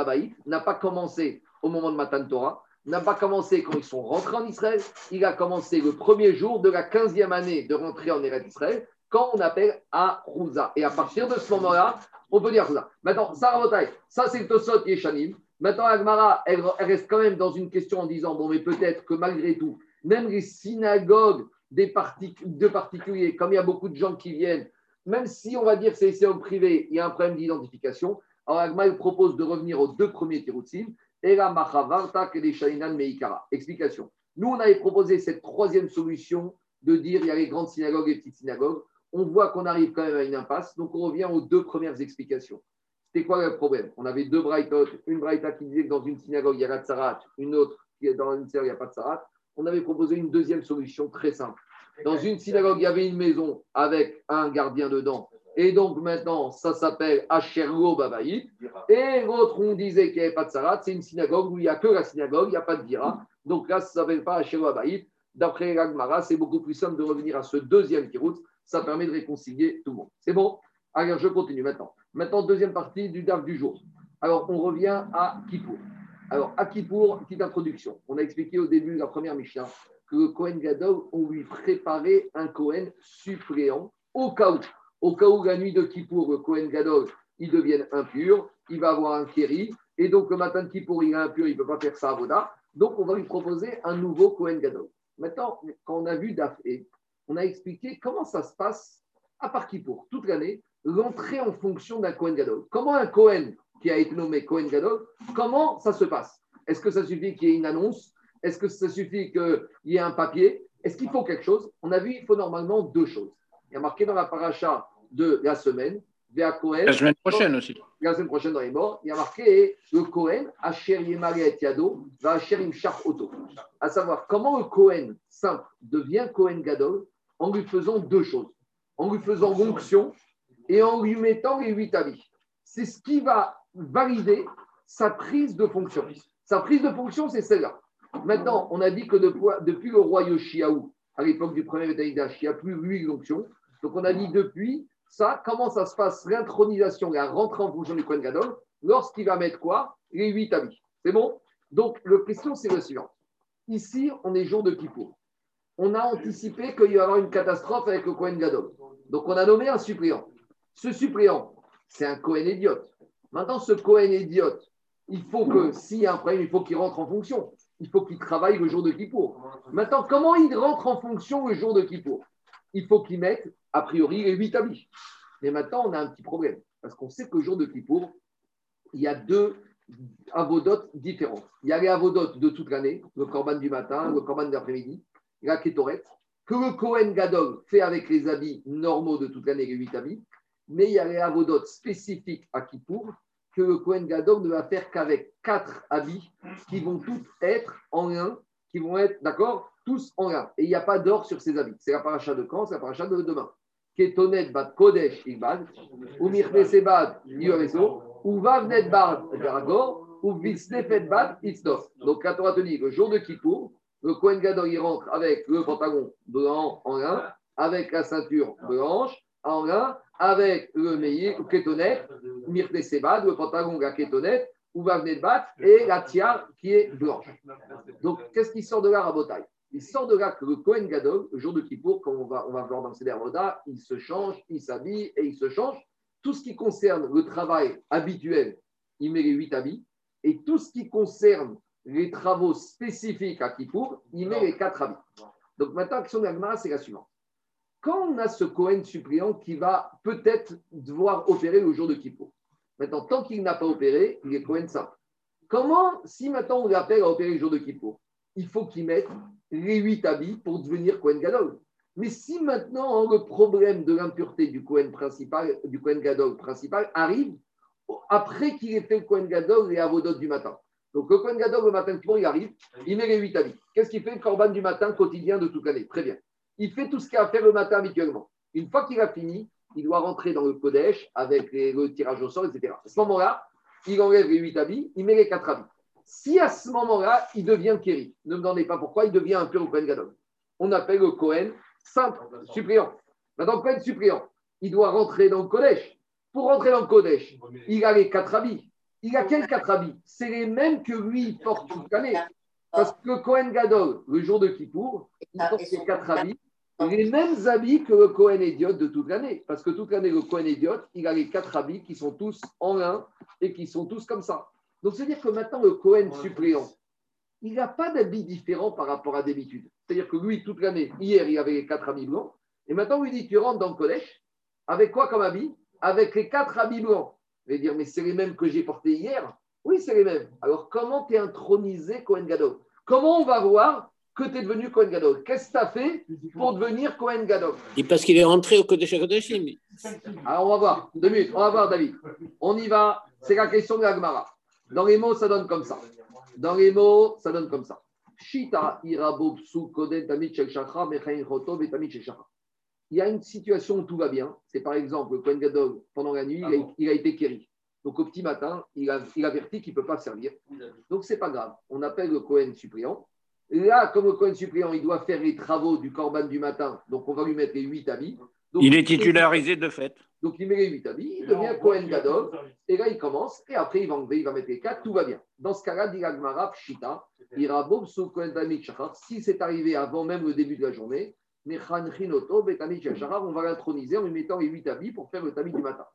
n'a pas commencé au moment de Matan Torah, n'a pas commencé quand ils sont rentrés en Israël, il a commencé le premier jour de la 15e année de rentrer en Eretz Israël, quand on appelle Achouza. Et à partir de ce moment-là, on peut dire Achouza. Maintenant, Botaï, ça c'est le Tosot Yeshanim. Maintenant, Agmara, elle, elle reste quand même dans une question en disant bon, mais peut-être que malgré tout, même les synagogues de particuliers, comme il y a beaucoup de gens qui viennent, même si on va dire que c'est essai privé, il y a un problème d'identification. Alors, Agma propose de revenir aux deux premiers tiroutsim, et la machavarta que les shainan meikara. Explication. Nous, on avait proposé cette troisième solution de dire il y a les grandes synagogues et les petites synagogues. On voit qu'on arrive quand même à une impasse, donc on revient aux deux premières explications. C'était quoi le problème? On avait deux braïtot, une braïta qui disait que dans une synagogue il y a la tsarat, une autre qui est dans une synagogue il n'y a pas de tsarat. On avait proposé une deuxième solution très simple. Dans une synagogue, il y avait une maison avec un gardien dedans. Et donc maintenant, ça s'appelle Ashergo Babaït. Et l'autre, on disait qu'il n'y avait pas de Sarat. C'est une synagogue où il n'y a que la synagogue, il n'y a pas de Dira. Donc là, ça ne s'appelle pas Ashergo Babaït. D'après l'Agmara, c'est beaucoup plus simple de revenir à ce deuxième kirout. Ça permet de réconcilier tout le monde. C'est bon? Alors, je continue maintenant. Maintenant, deuxième partie du DAF du jour. Alors, on revient à Kippour. Alors, à Kippour, petite introduction. On a expliqué au début de la première Mishnah que le Kohen Gadol, on lui préparait un Kohen suppléant au cas où. Au cas où la nuit de Kippour, le Kohen Gadol, il devienne impur, il va avoir un kéri, et donc le matin de Kippour, il est impur, il ne peut pas faire ça à Voda. Donc, on va lui proposer un nouveau Kohen Gadol. Maintenant, quand on a vu Dafé, on a expliqué comment ça se passe à part Kippour, toute l'année, l'entrée en fonction d'un Kohen Gadol. Comment un Kohen qui a été nommé Kohen Gadol, comment ça se passe? Est-ce que ça suffit qu'il y ait une annonce? Est-ce que ça suffit qu'il y ait un papier? Est-ce qu'il faut quelque chose? On a vu il faut normalement deux choses. Il y a marqué dans la paracha de la semaine, Véa Kohen, La semaine prochaine aussi. la semaine prochaine dans les morts, il y a marqué le Kohen, Asher Yemaret Yado, va Asher Oto. À savoir, comment le Kohen simple devient Kohen Gadol en lui faisant deux choses. En lui faisant l'onction et en lui mettant les huit habits. C'est ce qui va valider sa prise de fonction. Sa prise de fonction, c'est celle-là. Maintenant, on a dit que depuis, le roi Yoshiaou, à l'époque du premier Bétaïdash, il n'y a plus huit l'onction. Donc, on a dit depuis ça, comment ça se passe, l'intronisation, la rentrée en fonction du Kohen Gadol, lorsqu'il va mettre quoi? Les huit habits. C'est bon? Donc, la question, c'est la suivante. Ici, on est jour de Kippour. On a anticipé qu'il y avoir une catastrophe avec le Kohen Gadol. Donc, on a nommé un suppléant. Ce suppléant, c'est un Kohen idiote. Maintenant, ce Kohen idiote, il faut que, s'il y a un problème, il faut qu'il rentre en fonction. Il faut qu'il travaille le jour de Kippour. Maintenant, comment il rentre en fonction le jour de Kippour? Il faut qu'il mette, a priori, les huit habits. Mais maintenant, on a un petit problème. Parce qu'on sait qu'au jour de Kippour, il y a deux avodotes différentes. Il y a les avodotes de toute l'année, le corban du matin, le corban de l'après-midi, la kétorette, que le Kohen Gadol fait avec les habits normaux de toute l'année, les huit habits. Mais il y a les avodotes spécifiques à Kippour que le Kohen Gadol ne va faire qu'avec quatre habits qui vont tous être en lin, qui vont être, d'accord, tous en lin. Et il n'y a pas d'or sur ces habits. C'est la paracha de quand? C'est la paracha de demain. Ketonet bat Kodesh Ibad, ou Mirne Bad Yoreso, ou Vavnet Garagor, ou Visnefet Itznof. Donc la Torah te dit, le jour de Kippour, le Kohen Gadol il rentre avec le pantalon blanc en lin, avec la ceinture blanche en lin, avec le meilleur, ou Ketonet, Mirne Sebad, le pantalon, la Ketonet, ou Vavnet Bat, et la tiare qui est blanche. Donc qu'est-ce qui sort de là, Rabotai? Il sort de là que le Kohen Gadol, le jour de Kippour, comme on va, on va voir dans le Seder Moda, il se change, il s'habille et il se change. Tout ce qui concerne le travail habituel, il met les huit habits. Et tout ce qui concerne les travaux spécifiques à Kippour, il met les quatre habits. Donc maintenant, la question de l'Agmara, c'est la suivante. Quand on a ce Kohen suppléant qui va peut-être devoir opérer le jour de Kippour, maintenant, tant qu'il n'a pas opéré, il est Kohen simple. Comment, si maintenant on l'appelle à opérer le jour de Kippour, il faut qu'il mette les huit habits pour devenir Kohen Gadol. Mais si maintenant le problème de l'impureté du Kohen principal, du Kohen Gadol principal arrive après qu'il ait fait le Kohen Gadol et Avodot du matin. Donc le Kohen Gadol le matin il arrive, il met les huit habits. Qu'est-ce qu'il fait le Corban du matin quotidien de toute l'année? Très bien. Il fait tout ce qu'il a à faire le matin habituellement. Une fois qu'il a fini, il doit rentrer dans le Kodesh avec le tirage au sort, etc. À ce moment-là, il enlève les huit habits, il met les quatre habits. Si à ce moment-là, il devient Kéri, ne me demandez pas pourquoi, il devient un pur Kohen Gadol. On appelle le Kohen simple, suppléant. Maintenant, Kohen suppléant, il doit rentrer dans le Kodesh. Pour rentrer dans le Kodesh, il a les quatre habits. Il a quels quatre habits? C'est les mêmes que lui porte toute l'année. Parce que Kohen Gadol, le jour de Kippour, il porte ses quatre habits, les mêmes habits que le Kohen Idiot de toute l'année. Parce que toute l'année, le Kohen Idiot, il a les quatre habits qui sont tous en lin et qui sont tous comme ça. Donc, c'est-à-dire que maintenant, le Cohen suppléant, il n'a pas d'habit différent par rapport à d'habitude. C'est-à-dire que lui, toute l'année, hier, il avait les quatre habits blancs. Et maintenant, on lui dit, tu rentres dans le collège, avec quoi comme habit? Avec les quatre habits blancs. Il va dire, mais c'est les mêmes que j'ai portés hier? Oui, c'est les mêmes. Alors, comment tu es intronisé Cohen Gadol? Comment on va voir que tu es devenu Cohen Gadol Qu'est-ce que tu as fait pour devenir Cohen Gadol? Et parce qu'il est rentré au Kodesh Kodeshim. Alors, on va voir. Deux minutes. On va voir, David. On y va. C'est la question de la Gemara. Dans les mots, ça donne comme ça. Dans les mots, ça donne comme ça. Shita. Il y a une situation où tout va bien. C'est par exemple le Kohen Gadol, pendant la nuit, il a, il a été kéri. Donc au petit matin, il, a, il avertit qu'il ne peut pas servir. Donc c'est pas grave. On appelle le Kohen suppléant. Là, comme le Kohen suppléant, il doit faire les travaux du Corban du matin. Donc on va lui mettre les huit habits. Donc, Il est titularisé de fait. donc il met les huit habits, il devient Kohen Gadol, et là il commence, et après il va enlever, il va mettre les quatre, tout va bien. Dans ce cas-là, dit l'Agmara, Pshita, Irabob Tamid Shachar, si c'est arrivé avant même le début de la journée, on va l'introniser en lui mettant les huit habits pour faire le Tamid du matin.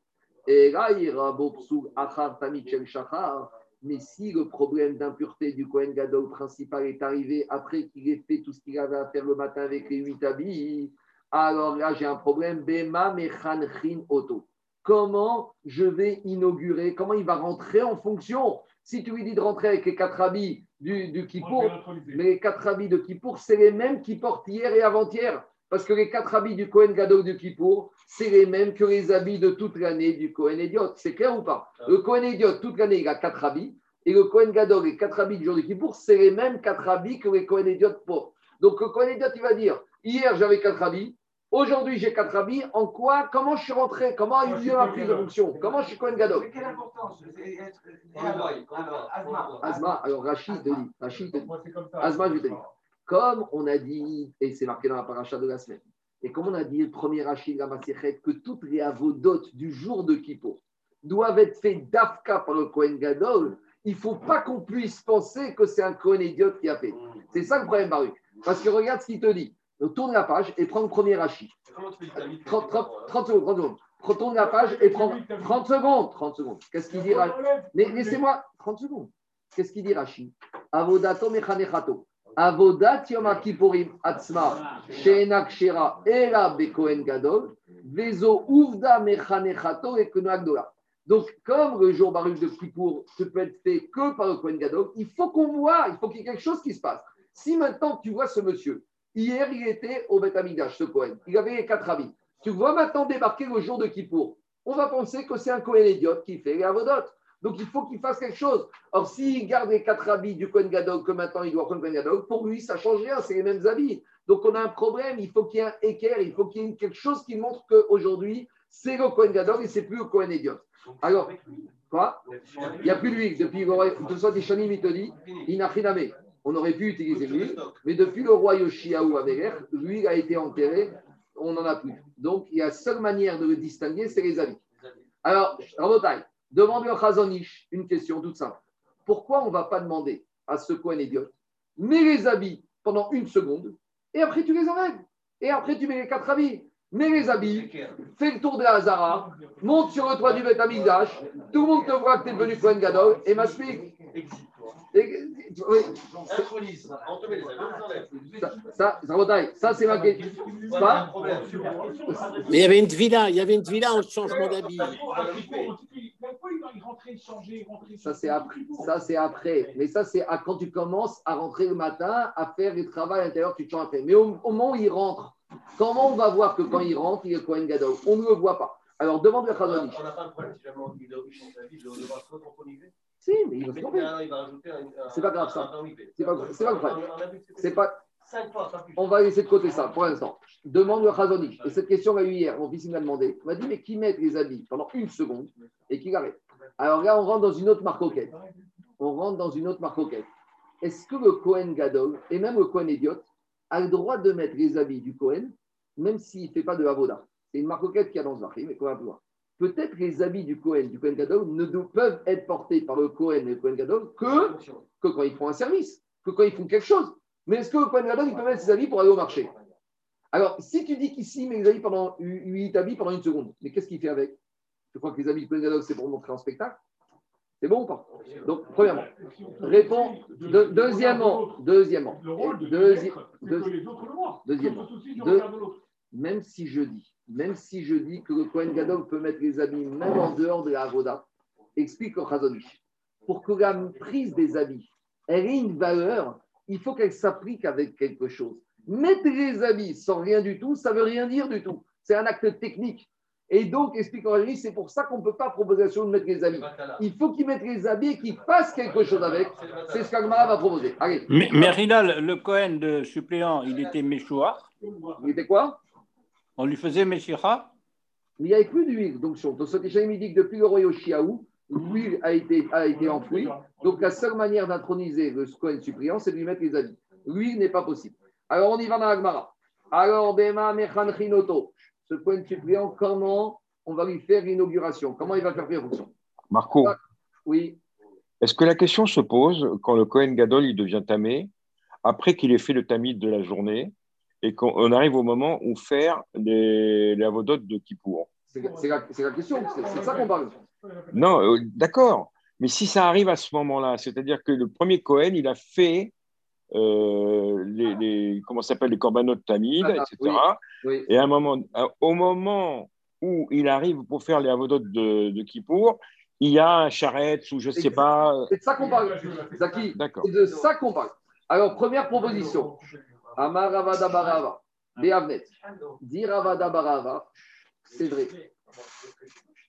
Et là, Irabob sous Achar Shel Shachar, mais si le problème d'impureté du Kohen Gadol principal est arrivé après qu'il ait fait tout ce qu'il avait à faire le matin avec les huit habits, alors là, j'ai un problème. Bema mechanchin auto. Comment je vais inaugurer Comment il va rentrer en fonction? Si tu lui dis de rentrer avec les quatre habits du, du Kippour, mais les quatre habits de Kippour, c'est les mêmes qu'il porte hier et avant-hier. Parce que les quatre habits du Kohen Gadol du Kippour, c'est les mêmes que les habits de toute l'année du Kohen Idiot. C'est clair ou pas Le Kohen Idiot, toute l'année, il a quatre habits. Et le Kohen Gadol, les quatre habits du jour du Kippour, c'est les mêmes quatre habits que les Kohen Idiot portent. Donc le Kohen Idiot, il va dire hier, j'avais quatre habits. Aujourd'hui, j'ai quatre habits. En quoi? Comment je suis rentré? Comment a eu lieu ma prise de fonction? Comment je suis Kohen Gadol? Quelle importance? Asma. Asma, alors Rachid te dit, Rachid te dit, Asma, je vais te dire. Comme on a dit, et c'est marqué dans la paracha de la semaine, et comme on a dit, le premier Rachid, la que toutes les avodotes du jour de Kippour doivent être faites d'Afka par le Kohen Gadol, il ne faut pas qu'on puisse penser que c'est un Kohen idiot qui a fait. C'est ça le problème, Baruch. Parce que regarde ce qu'il te dit. Donc, tourne la page et prends le premier Rachid. 30, 30, 30 secondes, 30 secondes. Retourne la page et prends 30 secondes. 30 secondes. Qu'est-ce qu'il dit Rachid? Laissez-moi 30 secondes. Qu'est-ce qu'il dit Rachid? Avodato mechanechato. Avodat Yom Kippourim Atzma, Kshera, Era Bekohen Gadol, Vezo Uvda Mechanechato et. Donc, comme le jour Baruch de Kippour ne peut être fait que par le Kohen Gadol, il faut qu'on voit, il faut qu'il y ait quelque chose qui se passe. Si maintenant tu vois ce monsieur, hier il était au Beth ce Kohen, il avait les quatre habits. Tu vois maintenant débarquer le jour de Kippour, on va penser que c'est un Kohen idiote qui fait les. Donc il faut qu'il fasse quelque chose. Or, s'il garde les quatre habits du Kohen Gadol que maintenant il doit prendre le Kohen Gadol, pour lui, ça ne change rien, c'est les mêmes habits. Donc on a un problème, il faut qu'il y ait un équerre, il faut qu'il y ait quelque chose qui montre qu'aujourd'hui, c'est le Kohen Gadol et c'est plus le Kohen idiote. Alors, quoi Il n'y a plus d'huile. Depuis le roi, tout ça, des Shanim, il te dit, il n'a rien à On aurait pu utiliser l'huile, mais depuis le roi Yoshiaou Aveler, l'huile a été enterrée, on n'en a plus. Donc, il y a la seule manière de le distinguer, c'est les habits. Alors, Rabotai, demandez au Chazonish une question toute simple. Pourquoi on ne va pas demander à ce coin idiote, mets les habits pendant une seconde, et après tu les enlèves. Et après tu mets les quatre habits. Mets les habits, fais le tour de la Hazara, monte sur le toit du Beth Amikdash, tout le monde te voit que tu es devenu Kohen Gadol, et m'explique. Et- oui, Intronis, on te met les habits, on t'enlève. ça, ça, c'est ma question. Mais il y avait une villa, il y avait une villa en changement d'habit. Ça, c'est après. Ça, c'est après. Mais ça, c'est quand tu commences à rentrer le matin, à faire le travail à l'intérieur, tu te changes après. Mais au, au moment où il rentre, comment on va voir que quand il rentre, il est Kohen Gadol On ne le voit pas. Alors, demande le On Chazonish. on n'a pas de problème si jamais on- change d'avis, doit devoir se. Si, mais il va se tromper. C'est pas grave, ça. C'est pas- pas. On a que c'était C'est pas. On va laisser de côté ça pour l'instant. Demande le Chazonish. Et cette question l'a eu hier. Mon fils il m'a demandé. Il m'a dit mais qui met les habits pendant une seconde et qui l'arrête Alors là, on rentre dans une autre marcoquette. On rentre dans une autre marcoquette. Est-ce que le Kohen Gadol et même le Kohen Idiot a le droit de mettre les habits du Kohen, même s'il ne fait pas de Avoda? C'est une marcoquette qu'il y a dans ce marqué, mais qu'on va plus. Peut-être les habits du Kohen, du Kohen Gadol, ne peuvent être portés par le Kohen et le Kohen Gadol que, que quand ils font un service, que quand ils font quelque chose. Mais est-ce que le Kohen Gadol, il peut mettre ses habits pour aller au marché? Alors, si tu dis qu'ici, il met les habits pendant 8 habits pendant une seconde, mais qu'est-ce qu'il fait avec? Je crois que les habits du Kohen Gadol, c'est pour montrer en spectacle. C'est bon ou pas? Donc, premièrement, réponds. de- deuxièmement, deuxièmement, deuxièmement, Se soucie du deux- regard de l'autre. même si je dis, même si je dis que le Kohen Gadol peut mettre les habits même en dehors de la Avoda, explique au Chazonish. Pour que la prise des habits, elle ait une valeur, il faut qu'elle s'applique avec quelque chose. Mettre les habits sans rien du tout, ça veut rien dire du tout. C'est un acte technique. Et donc, explique Chazonish, c'est pour ça qu'on ne peut pas proposer de mettre les habits. Il faut qu'ils mettent les habits et qu'ils fassent quelque chose avec. C'est ce qu'Agmara va proposer. Allez, Mais, mais Rinal, le Cohen de suppléant, il était Meshoua. il était quoi? On lui faisait Meshira. Mais il n'y avait plus d'huile. Donc, sur Tosot il dit que depuis le roi Yoshiaou, l'huile a été, a été enfouie. Donc, la seule manière d'introniser le Kohen suppléant, c'est de lui mettre les habits. L'huile n'est pas possible. Alors, on y va dans l'Agmara. Alors, Bema Mechan Chinoto, ce Kohen suppléant, comment on va lui faire l'inauguration? Comment il va faire fonction? Marco, Oui, est-ce que la question se pose quand le Cohen Gadol il devient tamé, après qu'il ait fait le tamid de la journée, et qu'on arrive au moment où faire les, avodotes de Kippour c'est la, la question. C'est ça qu'on parle. Non, euh, d'accord. Mais si ça arrive à ce moment-là, c'est-à-dire que le premier Cohen, il a fait euh, les, les- comment s'appelle les corbanotes tamid, Ah, etc. Oui. Et à un moment, au moment où il arrive pour faire les avodotes de, de Kippour, il y a un charrette ou je ne sais pas. C'est de ça qu'on parle. Zaki, D'accord. c'est de ça qu'on parle. Alors, première proposition. Amaravada Barava, Beavnet. Diravada Barava, c'est vrai.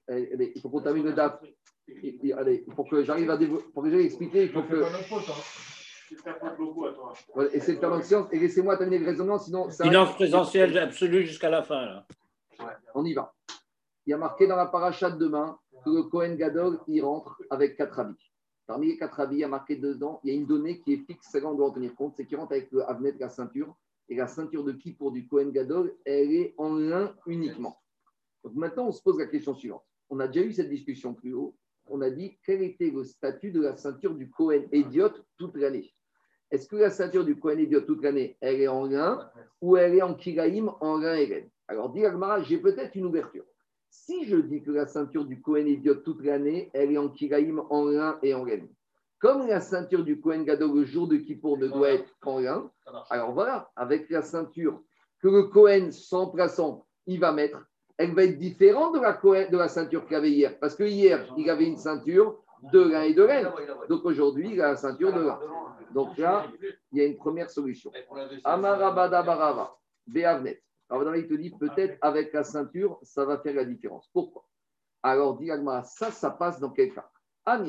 Allez, allez, il faut qu'on termine le DAF. Et- et- Allez, pour que j'arrive à dévo- pour que j'aille expliquer, il faut que. Hein. C'est essayez de le silence et laissez-moi terminer le raisonnement, sinon ça. Silence présentiel absolu jusqu'à la fin. Là. On y va. Il y a marqué dans la paracha de demain que le Kohen Gadol, il rentre avec quatre habits. Parmi les quatre habits, il y a marqué dedans, il y a une donnée qui est fixe, celle-là on doit en tenir compte, c'est qu'il rentre avec le Avnet, la ceinture, et la ceinture de qui pour du Kohen Gadol, elle est en lin uniquement. Donc maintenant, on se pose la question suivante. On a déjà eu cette discussion plus haut. On a dit quel était le statut de la ceinture du Kohen Idiot toute l'année? Est-ce que la ceinture du Kohen Idiot toute l'année, elle est en lin ou elle est en Kiraïm, en lin et laine Alors, dit j'ai peut-être une ouverture. Si je dis que la ceinture du Kohen Idiot toute l'année, elle est en Kiraïm, en lin et en laine, Comme la ceinture du Kohen Gadol le jour de Kippour ne doit être qu'en lin, alors voilà, avec la ceinture que le Kohen sans plaçant, il va mettre, elle va être différente de la, Kohen- de la ceinture qu'il avait hier. Parce que hier, il avait une ceinture de lin et de laine. Donc aujourd'hui, il a la ceinture de lin. Donc là, il y a une première solution. Amarabada Barava, Beavnet. Alors, il te dit peut-être avec la ceinture, ça va faire la différence. Pourquoi? Alors, dit ça, ça passe dans quel cas? C'est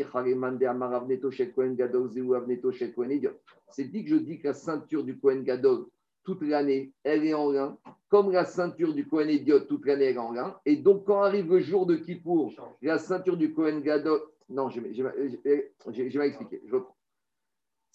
dit que je dis que la ceinture du Kohen Gadol, toute l'année, elle est en lin, comme la ceinture du Kohen Idiot, toute l'année, elle est en lin. Et donc, quand arrive le jour de Kippour, la ceinture du Kohen Gadol. Non, j'ai mal expliqué. Je reprends.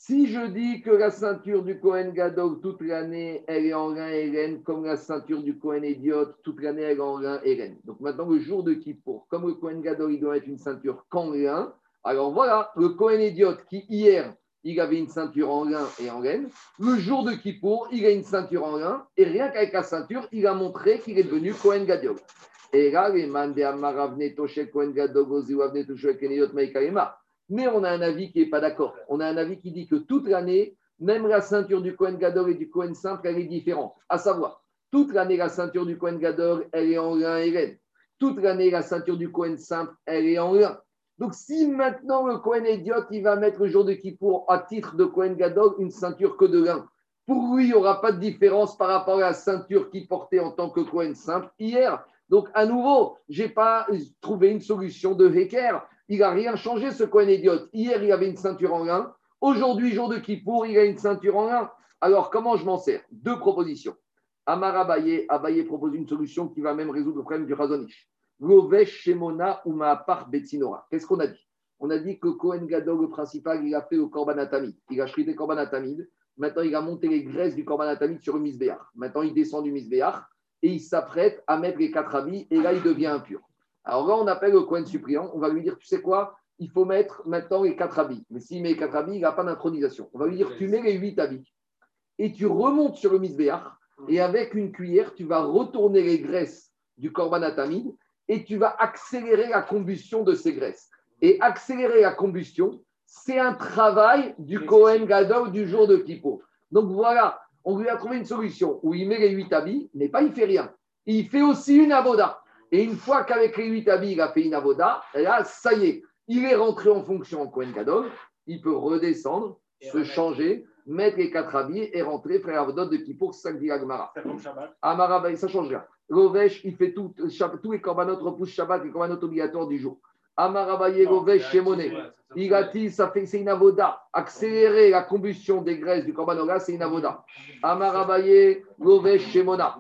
Si je dis que la ceinture du Kohen Gadol, toute l'année, elle est en lin et laine, comme la ceinture du Kohen Idiot, toute l'année, elle est en lin et laine. Donc maintenant, le jour de Kippour, comme le Kohen Gadol, il doit être une ceinture qu'en lin, alors voilà, le Kohen Idiot qui, hier, il avait une ceinture en lin et en laine, le jour de Kippour, il a une ceinture en lin, et rien qu'avec la ceinture, il a montré qu'il est devenu Kohen Gadol. Et là, les mandé amaravne toshe Kohen Gadol, gozi. Mais on a un avis qui n'est pas d'accord. On a un avis qui dit que toute l'année, même la ceinture du Kohen Gadol et du Kohen simple, elle est différente. À savoir, toute l'année, la ceinture du Kohen Gadol, elle est en lin et. Toute l'année, la ceinture du Kohen simple, elle est en lin. Donc, si maintenant le Kohen idiot, il va mettre le jour de Kippour à titre de Kohen Gadol une ceinture que de lin, pour lui, il n'y aura pas de différence par rapport à la ceinture qu'il portait en tant que Kohen simple hier. Donc, à nouveau, je n'ai pas trouvé une solution de Heker. Il n'a rien changé, ce Kohen idiot. Hier, il avait une ceinture en lin. Aujourd'hui, jour de Kippour, il a une ceinture en lin. Alors, comment je m'en sers? Deux propositions. Amar Abaye, Abaye propose une solution qui va même résoudre le problème du Razonish. Lovesh Shemona ou Maapar Betsinora. Qu'est-ce qu'on a dit? On a dit que Kohen Gadol, le principal, il a fait au Korban Atamid. Il a shrité Korban Atamid. Maintenant, il a monté les graisses du Korban Atamid sur le Misbéach. Maintenant, il descend du Misbéach et il s'apprête à mettre les quatre habits et là, il devient impur. Alors là, on appelle le Kohen suppliant. On va lui dire, tu sais quoi Il faut mettre maintenant les quatre habits. Mais s'il met les quatre habits, il n'a pas d'intronisation. On va lui dire, tu mets les huit habits et tu remontes sur le Misbéach et avec une cuillère, tu vas retourner les graisses du Korban Atamid et tu vas accélérer la combustion de ces graisses. Et accélérer la combustion, c'est un travail du Kohen Gadol du jour de Kippour. Donc voilà, on lui a trouvé une solution où il met les huit habits, mais pas il fait rien. Il fait aussi une avoda. Et une fois qu'avec les huit habits, il a fait une avoda, là, ça y est, il est rentré en fonction en Kohen Gadol, il peut redescendre, se changer, mettre les quatre habits et rentrer faire avodot de Kippour, c'est ça que dit Agmara. C'est comme Shabbat. Amara, ben, ça change rien. Lovesh, il fait tout, tous les corbanotes repoussent Shabbat, les corbanotes obligatoires du jour. Amarabaye. Il a dit, ça fait, c'est une avoda. Accélérer la combustion des graisses du corbanoga, c'est une avoda. Amarabaye, Lovesh, Shemona.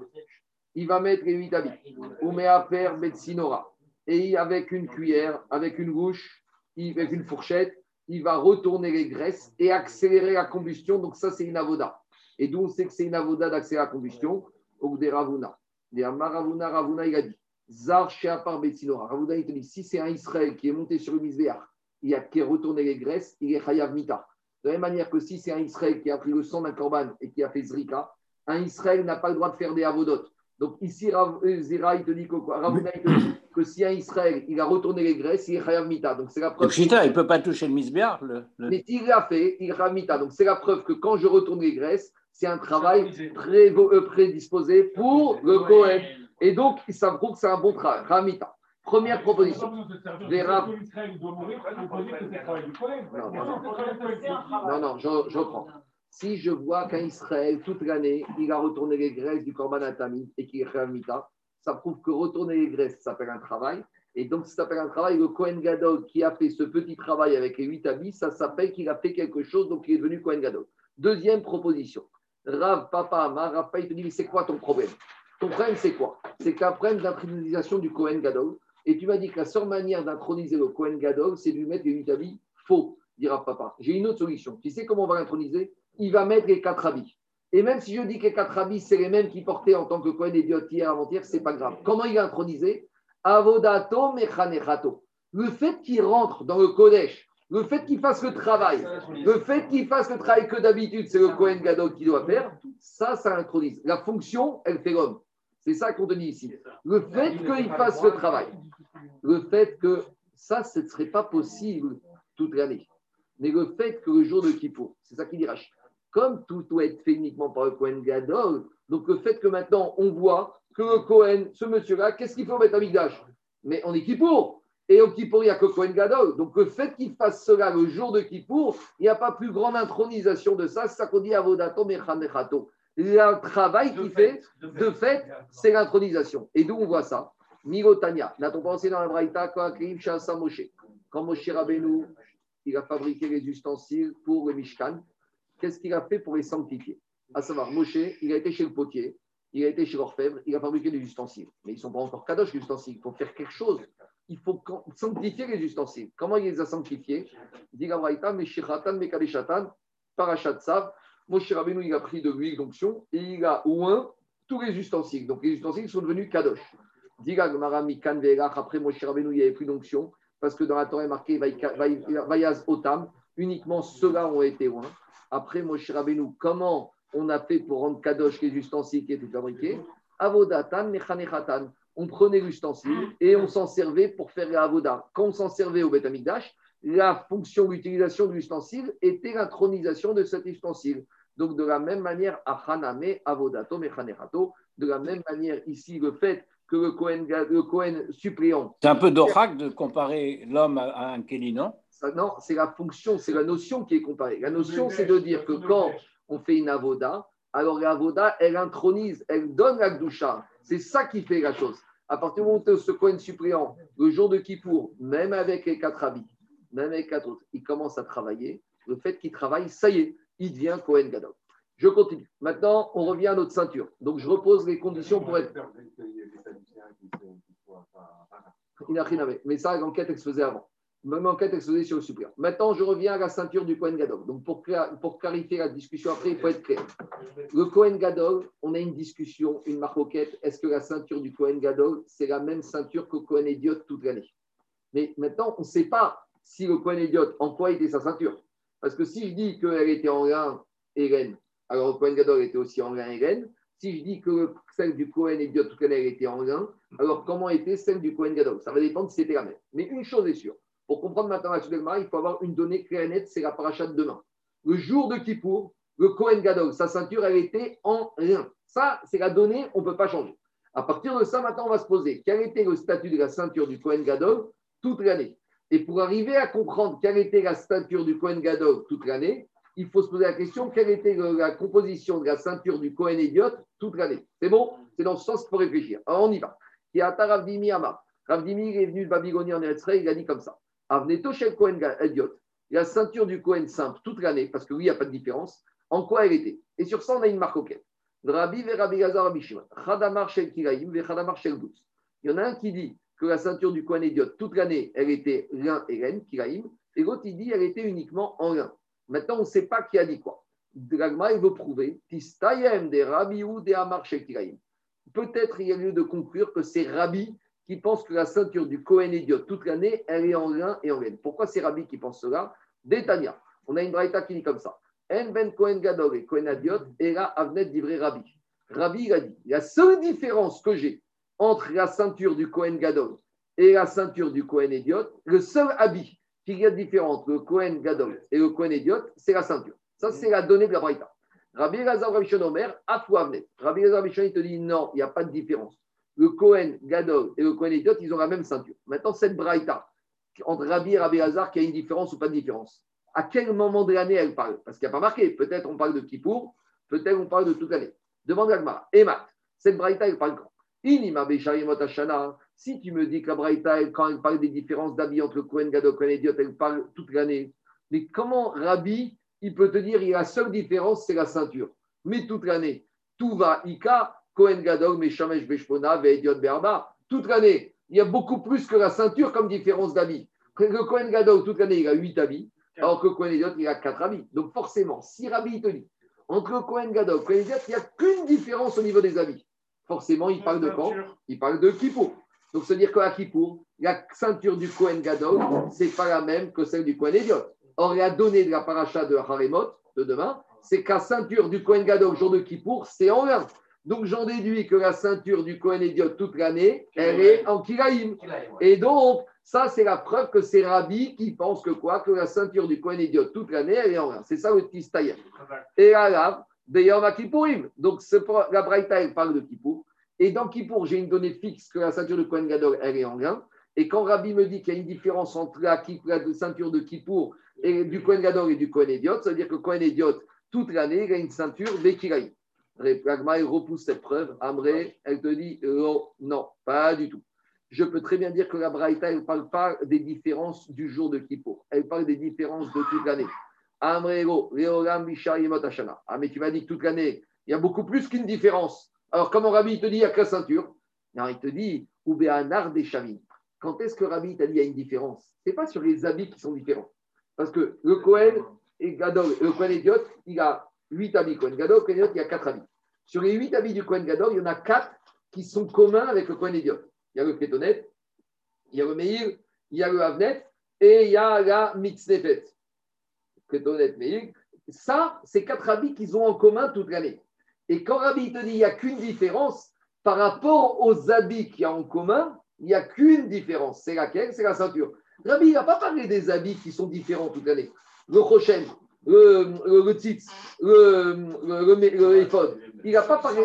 Il va mettre les huit habits. Oumeaper, Betsinora. Et avec une cuillère, avec une gouche, avec une fourchette, il va retourner les graisses et accélérer la combustion. Donc, ça, c'est une avoda. Et d'où on sait que c'est une avoda d'accélérer la combustion? Ou des Ravuna. Des Maravuna, Ravuna, il a dit Zar Sheapar Betsinora. Ravuna, il te dit si c'est un Israël qui est monté sur le Misbéach, il a qui a retourné les graisses, il est Chayav Mita. De la même manière que si c'est un Israël qui a pris le sang d'un korban et qui a fait Zrika, un Israël n'a pas le droit de faire des avodotes. Donc ici, Rav- il te dit que quoi Ravuna, il te dit que si un Israël, il a retourné les graisses, il est Chayav Mita. Donc c'est la preuve. Il ne peut pas toucher le misbéar. Le, le- Mais il l'a fait, il ramita. Donc c'est la preuve que quand je retourne les graisses, c'est un travail prévo- euh, prédisposé pour le Kohen. Et donc, ça prouve que c'est un bon travail. Ramita. Première proposition. Les. Non, non, je, je reprends. Si je vois qu'un Israël, toute l'année, il a retourné les graisses du Korban Atamid et qu'il est ça prouve que retourner les graisses, ça s'appelle un travail. Et donc, ça s'appelle un travail. Le Kohen Gadol qui a fait ce petit travail avec les huit habits, ça s'appelle qu'il a fait quelque chose, donc il est devenu Kohen Gadol. Deuxième proposition. Rav, papa, Amar, Rav, il te dit, c'est quoi ton problème? Ton problème, c'est quoi? C'est qu'un problème d'intronisation du Kohen Gadol. Et tu m'as dit que la seule manière d'introniser le Kohen Gadol, c'est de lui mettre les huit habits faux, dira papa. J'ai une autre solution. Tu sais comment on va l'introniser? Il va mettre les quatre habits. Et même si je dis que les quatre habits, c'est les mêmes qu'il portait en tant que Kohen Idiot hier avant-hier, c'est pas grave. Comment il va introniser Avodato mechanechato. Le fait qu'il rentre dans le Kodesh, le fait qu'il fasse le travail, le fait qu'il fasse le travail que d'habitude, c'est le Kohen Gadol qui doit faire, ça, ça intronise. La fonction, elle fait l'homme. C'est ça qu'on te dit ici. Le fait qu'il fasse le travail, le fait que ça, ce ne serait pas possible toute l'année. Mais le fait que le jour de Kippour, c'est ça qu'il dit Rashi, comme tout doit être fait uniquement par le Kohen Gadol, donc le fait que maintenant on voit que le Kohen, ce monsieur-là, qu'est-ce qu'il faut mettre à Migdash Mais on est Kippour. Et au Kippour, il n'y a que Kohen Gadol. Donc le fait qu'il fasse cela le jour de Kippour, il n'y a pas plus grande intronisation de ça. C'est ça qu'on dit Avodato Mechanechato. Le travail qu'il fait, de fait, c'est l'intronisation. Et d'où on voit ça? Mirotania. N'a-t-on pensé dans la Braïta Moshe? Quand Moshe Rabbeinu, il a fabriqué les ustensiles pour le Mishkan, qu'est-ce qu'il a fait pour les sanctifier? À savoir, Moshe, il a été chez le potier, il a été chez l'orfèvre, il a fabriqué des ustensiles. Mais ils ne sont pas encore kadosh, les ustensiles. Il faut faire quelque chose. Il faut sanctifier les ustensiles. Comment il les a sanctifiés? Parashat Sav. Moshe Rabbeinu, il a pris de l'huile d'onction et il a oint tous les ustensiles. Donc les ustensiles sont devenus kadosh. Gemara, Mikan Ve'elach, après Moshe Rabbeinu, il n'y avait plus d'onction parce que dans la Torah est marqué Vayaz Otam, uniquement ceux-là ont été loin. Après Moshe Rabbeinu, comment on a fait pour rendre kadosh les ustensiles qui étaient fabriqués Avodatan, Mechanechatan. On prenait l'ustensile et on s'en servait pour faire la avoda. Quand on s'en servait au Beth Amikdash, la fonction, l'utilisation de l'ustensile était l'intronisation de cet ustensile. Donc, de la même manière, Achaname, Avodato, Mechanechato, de la même manière, ici, le fait que le Kohen, le Kohen suppléant. C'est un peu d'oracle de comparer l'homme à un Kéli, non? Ça, Non, c'est la fonction, c'est la notion qui est comparée. La notion, c'est de dire que quand on fait une avoda, alors la avoda, elle intronise, elle donne la gdoucha. C'est ça qui fait la chose. À partir du moment où ce Kohen suppléant, le jour de Kippour, même avec les quatre habits, même avec quatre autres, il commence à travailler. Le fait qu'il travaille, ça y est, il devient Kohen Gadol. Je continue. Maintenant, on revient à notre ceinture. Donc, je repose les conditions pour être. Il n'a rien à. Mais ça, l'enquête, elle se faisait avant. Même enquête, faisait sur le suppléant. Maintenant, je reviens à la ceinture du Kohen Gadol. Donc, pour, clarifier la discussion après, il faut être clair. Le Kohen Gadol, on a une discussion, une marcoquette. Est-ce que la ceinture du Kohen Gadol, c'est la même ceinture que Kohen Idiot toute l'année? Mais maintenant, on ne sait pas si le Kohen Idiot, en quoi était sa ceinture. Parce que si je dis qu'elle était en lin et laine, alors le Kohen Gadol était aussi en lin et laine. Si je dis que celle du Kohen Idiot toute l'année était en lin, alors comment était celle du Kohen Gadol? Ça va dépendre si c'était la même. Mais une chose est sûre, pour comprendre maintenant la il faut avoir une donnée claire et nette, c'est la paracha de demain. Le jour de Kippour, le Kohen Gadol, sa ceinture, elle était en lin. Ça, c'est la donnée, on ne peut pas changer. À partir de ça, maintenant, on va se poser quel était le statut de la ceinture du Kohen Gadol toute l'année? Et pour arriver à comprendre quelle était la ceinture du Kohen Gadol toute l'année, il faut se poser la question quelle était la composition de la ceinture du Kohen Idiot toute l'année? C'est bon? C'est dans ce sens qu'il faut réfléchir. Alors on y va. Ravdimi. Ravdimi est venu de Babylonie en il a dit comme ça. Avneto Shel Kohen Idiot. La ceinture du Kohen simple toute l'année, parce que oui, il n'y a pas de différence. En quoi elle était Et sur ça, on a une marque auquel. Rabbi Rabbi Gazar Rabbi Shimon. Chadamar Kiraim ve Chadamar Shel. Il y en a un qui dit que la ceinture du Kohen Idiot, toute l'année, elle était lin et laine, Kiraim, et l'autre, il dit qu'elle était uniquement en lin. Maintenant, on ne sait pas qui a dit quoi. Dragma, il veut prouver Tistayem des Rabbi ou des Amar Shel Kiraim. Peut-être il y a lieu de conclure que c'est Rabbi qui pense que la ceinture du Kohen Idiot, toute l'année, elle est en lin et en laine. Pourquoi c'est Rabbi qui pense cela? Détania. On a une braïta qui dit comme ça. En ben Kohen Gadol et Kohen Idiot, et là, Avnet divré Rabbi. Rabbi, il a dit la seule différence que j'ai entre la ceinture du Kohen Gadol et la ceinture du Kohen Idiot, le seul habit qu'il y a de différent entre le Kohen Gadol et le Kohen Idiot, c'est la ceinture. Ça, c'est la donnée de la Braïta. Rabbi Lazar Rabishon Omer, Afouavnet. Rabbi Lazar Rabishon, il te dit non, il n'y a pas de différence. Le Kohen Gadol et le Kohen Idiot, ils ont la même ceinture. Maintenant, cette Braïta, entre Rabbi et Rabbi Lazar, qu'il y a une différence ou pas de différence? À quel moment de l'année elle parle? Parce qu'il n'y a pas marqué. Peut-être on parle de Kippour, peut-être on parle de toute l'année. Demande à Gmara. Emat, cette Braïta, elle parle quand? Si tu me dis que la Braïta, quand elle parle des différences d'habits entre Kohen Gadol et Kohen Idiot, elle parle toute l'année. Mais comment Rabbi, il peut te dire, il y a la seule différence, c'est la ceinture. Mais toute l'année, tout va Ika, Kohen Gadol, Meshamesh Beshpona, Veidiot Berba, toute l'année. Il y a beaucoup plus que la ceinture comme différence d'habits. Le Kohen Gadol, toute l'année, il a 8 habits, alors que Kohen Idiot, il a 4 habits. Donc forcément, si Rabbi il te dit, entre le Kohen Gadol et Kohen Idiot, il n'y a qu'une différence au niveau des habits forcément, il parle de quand Il parle de Kippour. Donc, c'est-à-dire qu'à Kippour, la ceinture du Kohen Gadol, ce n'est pas la même que celle du Kohen Idiot. Or, la donnée de la paracha de Haremot de demain, c'est la ceinture du Kohen Gadol, jour de Kippour, c'est en. Donc, j'en déduis que la ceinture du Kohen Idiot toute l'année, elle est en Kiraïm. Et donc, Ça, c'est la preuve que c'est Rabbi qui pense que quoi? Que la ceinture du Kohen idiote toute l'année, elle est en lin. C'est ça le tistaïa. Et là, là, d'ailleurs, à Kippourim. Donc, la Braïta, elle parle de Kippour. Et dans Kippour, j'ai une donnée fixe que la ceinture de Kohen Gadol, elle est en lin. Et quand Rabbi me dit qu'il y a une différence entre la, la ceinture de Kippour et du Kohen Gadol et du Kohen Idiot, ça veut dire que Kohen Idiot, toute l'année, il a une ceinture Bekiraï. Pragma, il repousse cette preuve. Amré, elle te dit euh, non, pas du tout. Je peux très bien dire que la Braïta, elle ne parle pas des différences du jour de Kippour. Elle parle des différences de toute l'année. Leolam, Bishar, Yemot. Ah, mais tu m'as dit que toute l'année, il y a beaucoup plus qu'une différence. Alors, comment Rabbi te dit il n'y a que la ceinture? Non, il te dit Ubéanar des Shamim. Quand est-ce que Rabbi t'a dit il y a une différence? Ce n'est pas sur les habits qui sont différents. Parce que le Kohen et Gadol, le Kohen Idiot, il a 8 habits. Kohen Gadol, Kohen Idiot, il y a 4 habits. Sur les 8 habits du Kohen Gadol, il y en a 4 qui sont communs avec le Kohen Idiot. Il y a le Kétonet, il y a le Meir, il y a le Havnet et il y a la Mitznefet. Kétonet, Meir. Ça, c'est quatre habits qu'ils ont en commun toute l'année. Et quand Rabbi te dit il n'y a qu'une différence, par rapport aux habits qu'il y a en commun, il n'y a qu'une différence. C'est laquelle? C'est la ceinture. Rabbi n'a pas parlé des habits qui sont différents toute l'année. Le Rochen, le, le, le tzitz, le, éphod. Il n'a pas parlé.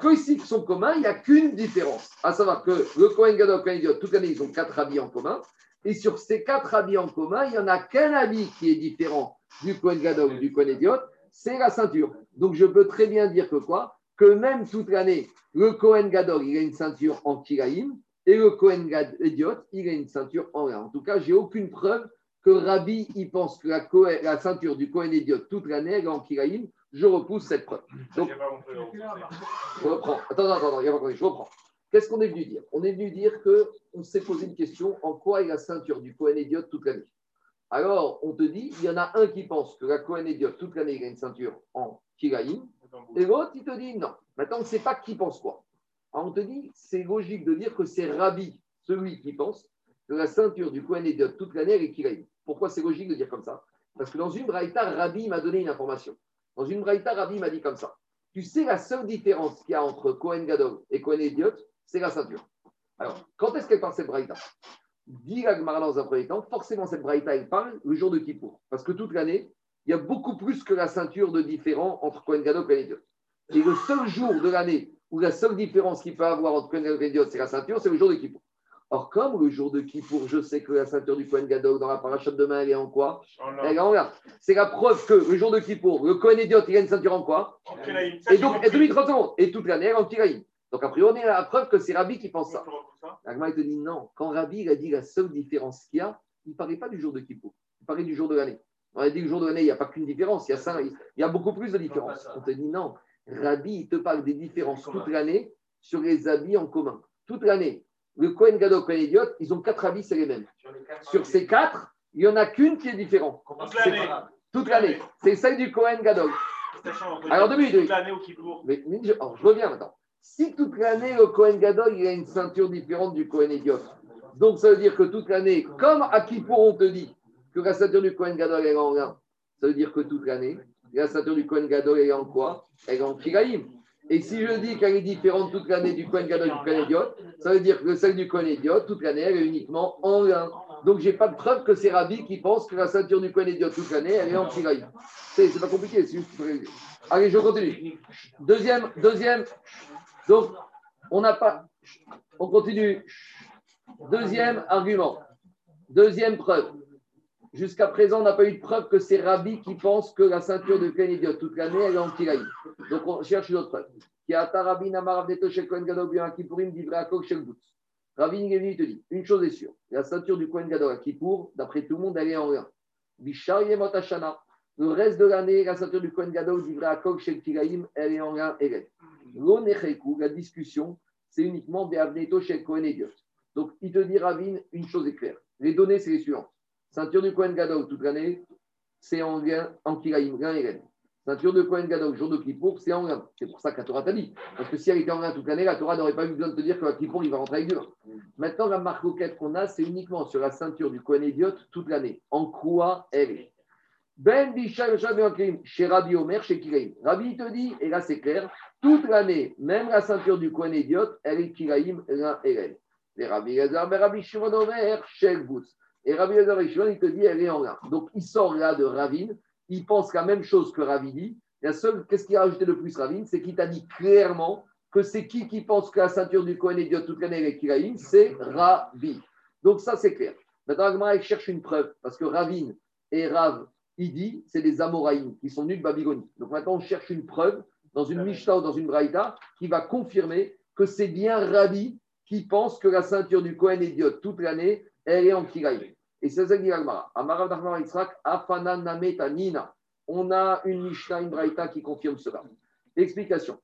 Que ici qui sont communs, il n'y a qu'une différence. À savoir que le Kohen Gadol, Kohen Idiot, toute l'année, ils ont quatre habits en commun. Et sur ces quatre habits en commun, il n'y en a qu'un habit qui est différent du Kohen Gadol du Kohen Idiot, c'est la ceinture. Donc je peux très bien dire que quoi? Que même toute l'année, le Kohen Gadol, il a une ceinture en Kiraïm, et le Kohen Idiot, il a une ceinture en lin. En tout cas, j'ai aucune preuve que Rabbi, il pense que la, ceinture du Kohen Idiot toute l'année, elle est en Kiraïm. Je repousse cette preuve. Donc, je reprends. Attends, attends, attends, je reprends. Qu'est-ce qu'on est venu dire? On est venu dire qu'on s'est posé une question en quoi est la ceinture du Kohen Idiot toute l'année? Alors, on te dit, il y en a un qui pense que la Kohen Idiot toute l'année, il a une ceinture en Kiraïm, et l'autre, il te dit non. Maintenant, on ne sait pas qui pense quoi. Alors, on te dit, c'est logique de dire que c'est Rabbi, celui qui pense que la ceinture du Kohen Idiot toute l'année, elle est Kiraïm. Pourquoi c'est logique de dire comme ça? Parce que dans une braïta, Rabbi m'a donné une information. Dans une braïta, Rabbi m'a dit comme ça. Tu sais, la seule différence qu'il y a entre Kohen Gadol et Kohen Idiot, c'est la ceinture. Alors, quand est-ce qu'elle parle cette braïta? Dit la Gemara dans un premier temps, forcément cette braïta, elle parle le jour de Kippour. Parce que toute l'année, il y a beaucoup plus que la ceinture de différent entre Kohen Gadol et Kohen Idiot. Et le seul jour de l'année où la seule différence qu'il peut avoir entre Kohen Gadol et Kohen Idiot, c'est la ceinture, c'est le jour de Kippour. Or, comme le jour de Kippour, je sais que la ceinture du Kohen Gadol dans la paracha de demain, elle est en quoi Elle est en lin. C'est la preuve que le jour de Kippour, le Kohen Idiot, il a une ceinture en quoi Et donc, et demi 30 secondes. Et toute l'année, elle est en Kiraïm. Donc, a priori, on est à la preuve que c'est Rabbi qui pense ça. L'Agma, il te dit non. Quand Rabbi il a dit la seule différence qu'il y a, il ne parlait pas du jour de Kippour. Il parlait du jour de l'année. On a dit que le jour de l'année, il n'y a pas qu'une différence. Il y a, ça, il y a beaucoup plus de différences. On te dit non. Rabbi, il te parle des différences toute l'année sur les habits en commun. Toute l'année. Le Kohen Gadol, Kohen Idiot, ils ont quatre habits, c'est les mêmes. Sur ces quatre, il n'y en a qu'une qui est différente. Toute l'année. C'est celle du Kohen Gadol. Alors, deux minutes, minutes. l'année au Kippour. Mais, mais je, alors, je reviens maintenant. Si toute l'année, le Kohen Gadol, il a une ceinture différente du Kohen Idiot, donc ça veut dire que toute l'année, comme à Kippour, on te dit que la ceinture du Kohen Gadol elle est en lin, ça veut dire que toute l'année, la ceinture du Kohen Gadol elle est en quoi? Elle est en Kiraïm. Et si je dis qu'elle est différente toute l'année du Kohen Gadol du Kohen Idiot, ça veut dire que celle du Kohen Idiot, toute l'année, elle est uniquement en lin. Donc, j'ai pas de preuve que c'est Rabbi qui pense que la ceinture du Kohen Idiot toute l'année, elle est en Kiraïm. C'est c'est pas compliqué. Allez, je continue. Deuxième, deuxième. Donc, on n'a pas. On continue. Deuxième argument. Deuxième preuve. Jusqu'à présent, on n'a pas eu de preuve que c'est Rabbi qui pense que la ceinture de Kohen Idiot toute l'année, elle est en Kiraïm. Donc, on cherche une autre preuve. Rabbi te dit une chose est sûre la ceinture du Kohen Gadol à Kippour, d'après tout le monde, elle est en rien. Le reste de l'année, la ceinture du Kohen Gadol Divrei Akok Shel Kiraïm, elle est en rien. L'onecheku, la discussion, c'est uniquement des Avneto Shel Kohen. Donc, il te dit, Ravine, une chose est claire. Les données, c'est les suivantes. Ceinture du Kohen Gadol toute l'année, c'est en lien, en Kiraïm, et rien. Ceinture de Kohen Gadol, jour de Kippour, c'est en lien. C'est pour ça que la Torah t'a dit. Parce que si elle était en lien toute l'année, la Torah n'aurait pas eu besoin de te dire que Kippour, il va rentrer avec. Maintenant, la marque qu'on a, c'est uniquement sur la ceinture du Kohen Idiot toute l'année. En quoi elle est? Ben chez Rabbi Omer, chez Kiraïm. Rabbi te dit, et là c'est clair, toute l'année, même la ceinture du Kohen Idiot, elle est Kiraïm, l'un et elle. Et Rabbi mais Rabbi Shimon Omer, Shel Boots. Et Rabbi Elazar il te dit, elle est en là. Donc, il sort là de Ravine, il pense la même chose que Ravi dit. La seule, qu'est-ce qu'il a rajouté le plus Ravine? C'est qu'il t'a dit clairement que c'est qui qui pense que la ceinture du Kohen est toute l'année avec Kiraïm? C'est Ravi. Donc, ça, c'est clair. Maintenant, il cherche une preuve, parce que Ravine et Rav, il dit, c'est des Amoraïm qui sont nus de Babylonie. Donc maintenant, on cherche une preuve dans une Mishnah ou dans une Braïta qui va confirmer que c'est bien Ravi qui pense que la ceinture du Kohen idiote toute l'année, elle est en Kiraïm. Et c'est ça que dit Nachman Yitzhak, Afana Nameta Nina. On a une Mishnah, une qui confirme cela. Explication.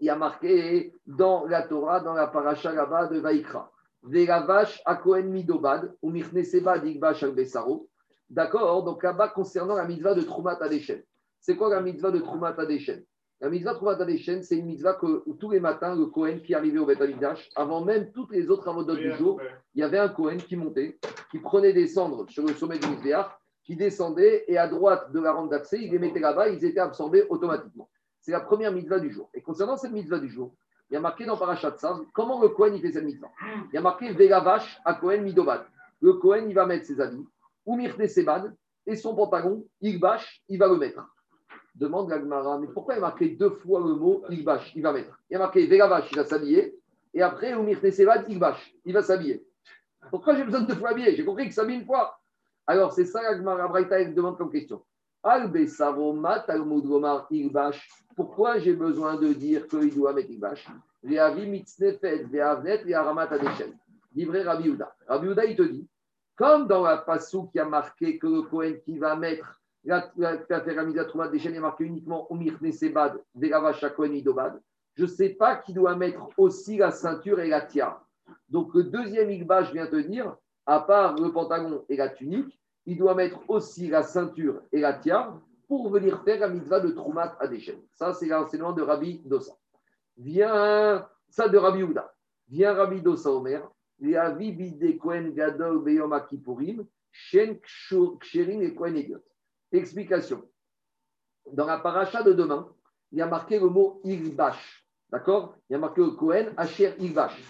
Il y a marqué dans la Torah, dans la paracha là-bas de Vaikra. Velavash a Kohen Midobad, ou Mirneseba Digbash Besaro. D'accord Donc là-bas, concernant la mitzvah de Troumat Adeshen. C'est quoi la mitzvah de Troumat Adeshen La mitzvah de Troumat Adeshen, c'est une mitzvah que tous les matins, le Kohen qui arrivait au Beth Amikdash, avant même toutes les autres avodotes du jour, il y avait un Kohen qui montait, qui prenait des cendres sur le sommet du Mizbeach, qui descendait et à droite de la rampe d'accès, il les mettait là-bas, ils étaient absorbés automatiquement. C'est la première mitzvah du jour. Et concernant cette mitzvah du jour, il y a marqué dans Parashat Sav, comment le Kohen il fait cette mitzvah? Il y a marqué Velavash à Kohen Midobad. Le Kohen, il va mettre ses habits, ou Mirte Sebad, et son pantalon, il bâche, il va le mettre. Demande l'Agmara, mais pourquoi il a marqué deux fois le mot bâche, il va mettre Il a marqué Velavash, il va s'habiller, et après, ou Mirte Sebad, il va s'habiller. Pourquoi j'ai besoin de deux fois habiller J'ai compris ça met une fois. Alors, c'est ça l'Agmara Braïta demande comme question. Pourquoi j'ai besoin de dire qu'il doit mettre Igbash? Livré Rabbi Uda. Rabbi Uda, il te dit, comme dans la passou qui a marqué que le Kohen qui va mettre la, la, la, à Troumat des chaînes est marqué uniquement Omir Nesebad, Velavash Kohen Idobad, je ne sais pas qui doit mettre aussi la ceinture et la tiare. Donc le deuxième Igbash vient te dire, à part le pantalon et la tunique, il doit mettre aussi la ceinture et la tiare pour venir faire la mitzvah de Troumat à des. Ça, c'est l'enseignement de Rabbi Dossa. Vient, ça de Rabbi Ouda. Vient Rabbi Dossa Omer, Gadol Beyom Akipurim, Shen et Kohen Ediot. Explication. Dans la paracha de demain, il y a marqué le mot Ilbash. D'accord? Il y a marqué le Kohen, Asher Ilbash.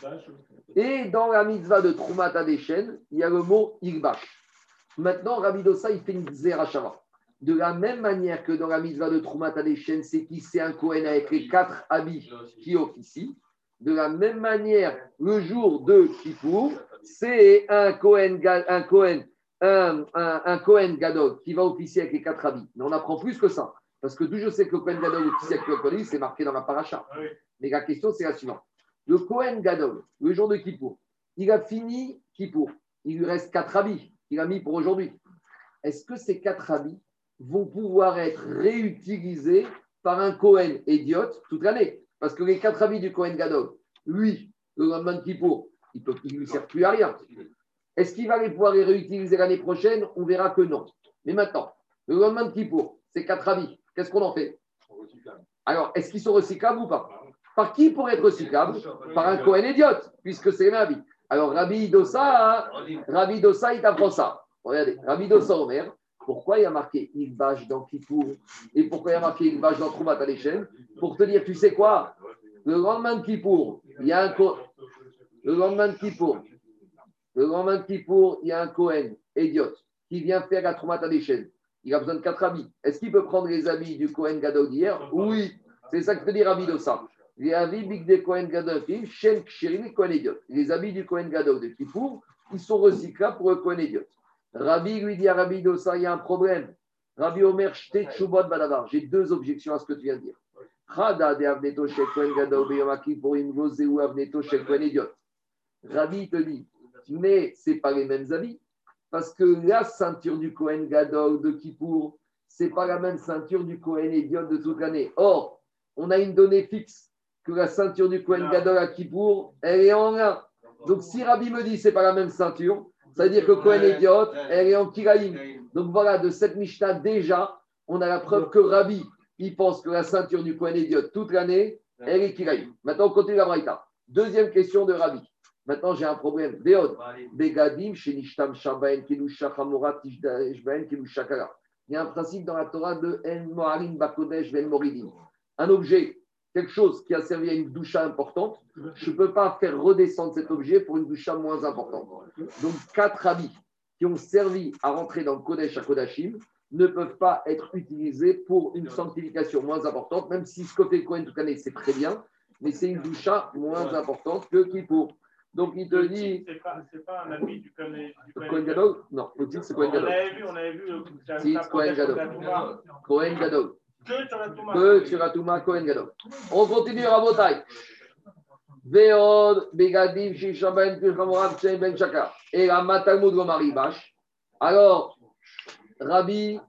Et dans la mitzvah de Troumat Adeshen, il y a le mot Ilbash. Maintenant, Rabbi Dossa, il fait une Zerachava. De la même manière que dans la mitzvah de Troumat Adeshen, c'est qui? C'est un Kohen avec les quatre habits qui officient. De la même manière, le jour de Kippour, c'est un Kohen, un Kohen, un, un, un Kohen Gadol qui va officier avec les quatre habits. Mais on apprend plus que ça. Parce que d'où je sais que le Kohen Gadol officie avec le Kohen, c'est marqué dans la paracha. Mais la question, c'est la suivante. Le Kohen Gadol, le jour de Kippour, il a fini Kippour. Il lui reste quatre habits qu'il a mis pour aujourd'hui. Est-ce que ces quatre habits vont pouvoir être réutilisés par un Kohen idiote toute l'année? Parce que les quatre habits du Kohen Gadol, lui, le lendemain de Kippour, il ne lui sert plus à rien. Est-ce qu'il va les pouvoir les réutiliser l'année prochaine? On verra que non. Mais maintenant, le lendemain de Kippour, ces quatre habits, qu'est-ce qu'on en fait? Alors, est-ce qu'ils sont recyclables ou pas? Par qui pour être recyclables Par un Kohen idiote, puisque c'est mêmes habits. Alors, Rabbi Dossa, Rabbi. Dossa, il t'apprend ça. Regardez, Rabbi Dossa Omer, pourquoi il y a marqué Ilbash dans Kippour et pourquoi il y a marqué Ilbash dans Troumat Alechem Pour te dire, tu sais quoi? Le lendemain de Kippour, il y a un le lendemain de Kippour, le lendemain de Kippour, il y a un Cohen, idiote, qui vient faire la Troumat Alechem. Il a besoin de quatre habits. Est-ce qu'il peut prendre les habits du Cohen Gadol d'hier? Oui. C'est ça que te dit Rabbi Dossa. Les habits Big de Kohen Gadol, Shen Kshirin et Kohen Idiot. Les habits du Kohen Gadol de Kippour, ils sont recyclables pour le Kohen Idiot. Rabbi lui dit à Rabbi Dossa, il y a un problème. Rabbi Omer. J'ai deux objections à ce que tu viens de dire. De Idiot. Rabbi te dit, mais ce pas les mêmes habits. Parce que la ceinture du Kohen Gadol de Kippour, ce n'est pas la même ceinture du Kohen Idiot de toute l'année. Or, on a une donnée fixe que la ceinture du Kohen Gadol à Kippour, elle est en un. Donc si Rabbi me dit c'est pas la même ceinture, ça veut dire que Kohen Idiot, elle est en Kiraïm. Donc voilà, de cette Mishnah, déjà, on a la preuve que Rabbi, il pense que la ceinture du Kohen Idiot, toute l'année, elle est Kiraïm. Maintenant, on continue la Braïta. Deuxième question de Rabbi. Maintenant, j'ai un problème. Begadim, Shenishtam Shabaen, Kelusha Hamorat, Tishbaen, Kelusha Kala. Il y a un principe dans la Torah de En Moharim Bakodesh, Ven Moridim. Un objet quelque chose qui a servi à une doucha importante, je ne peux pas faire redescendre cet objet pour une doucha moins importante. Donc, quatre habits qui ont servi à rentrer dans le Kodesh à Kodashim ne peuvent pas être utilisés pour une sanctification moins importante, même si ce que fait Cohen toute l'année, c'est très bien, mais c'est une doucha moins importante que Kippour. Donc, il te dit. C'est pas, un ami du Kohen du Kohen Gadol Non, le titre, c'est Cohen On Gadol. avait vu, on avait vu. Titre, protège Gadol. Cohen Gadol. Que sur la Touma. Que sur Atuma Cohen Gadol. On continue, Rabotai. Veod, Begadim, Shishaben, Pirkamorav, Tchen, Ben Shakar. Et la Matalmud Gomari Bash. Alors, Rabbi.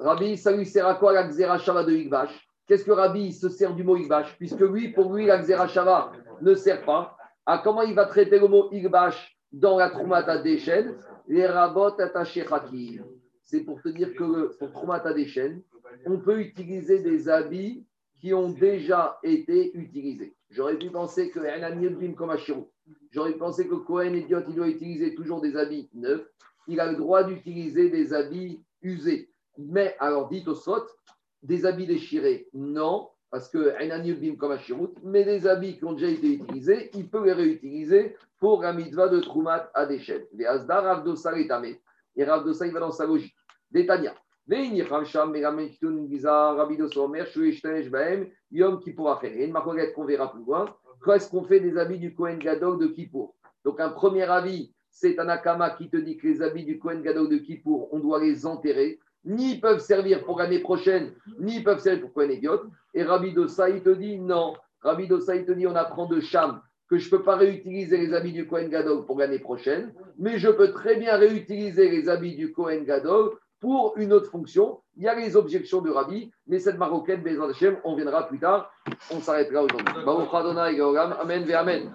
Rabbi, ça lui sert à quoi la Xera Shava de Igbash Qu'est-ce que Rabbi se sert du mot Igbash Puisque lui, pour lui, la Xera Shava ne sert pas. À comment il va traiter le mot Igbash dans la Troumata Deshen Les Rabot attachés Hakim. C'est pour te dire que pour Troumata Deshen, on peut utiliser des habits qui ont déjà été utilisés. J'aurais pu penser que comme. J'aurais pensé que Cohen idiot, il doit utiliser toujours des habits neufs. Il a le droit d'utiliser des habits usés. Mais alors, dites au sot, des habits déchirés, non, parce que comme mais les habits qui ont déjà été utilisés, il peut les réutiliser pour la mitzvah de Troumat à déchets. Et Rav Et Rav il va dans sa logique. Détania. Yom Kippour Et une marquette qu'on verra plus loin. Qu'est-ce qu'on fait des habits du Kohen Gadol de Kippour? Donc, un premier avis, c'est un akama qui te dit que les habits du Kohen Gadol de Kippour, on doit les enterrer. Ni peuvent servir pour l'année prochaine, ni peuvent servir pour Kohen Idiot. Et Rabbi Dossa, il te dit non. Rabbi Dossa, il te dit on apprend de Cham que je ne peux pas réutiliser les habits du Kohen Gadol pour l'année prochaine, mais je peux très bien réutiliser les habits du Kohen Gadol pour une autre fonction. Il y a les objections de Rabbi, mais cette marocaine, Hashem, on viendra plus tard. On s'arrêtera aujourd'hui. Amen Amen.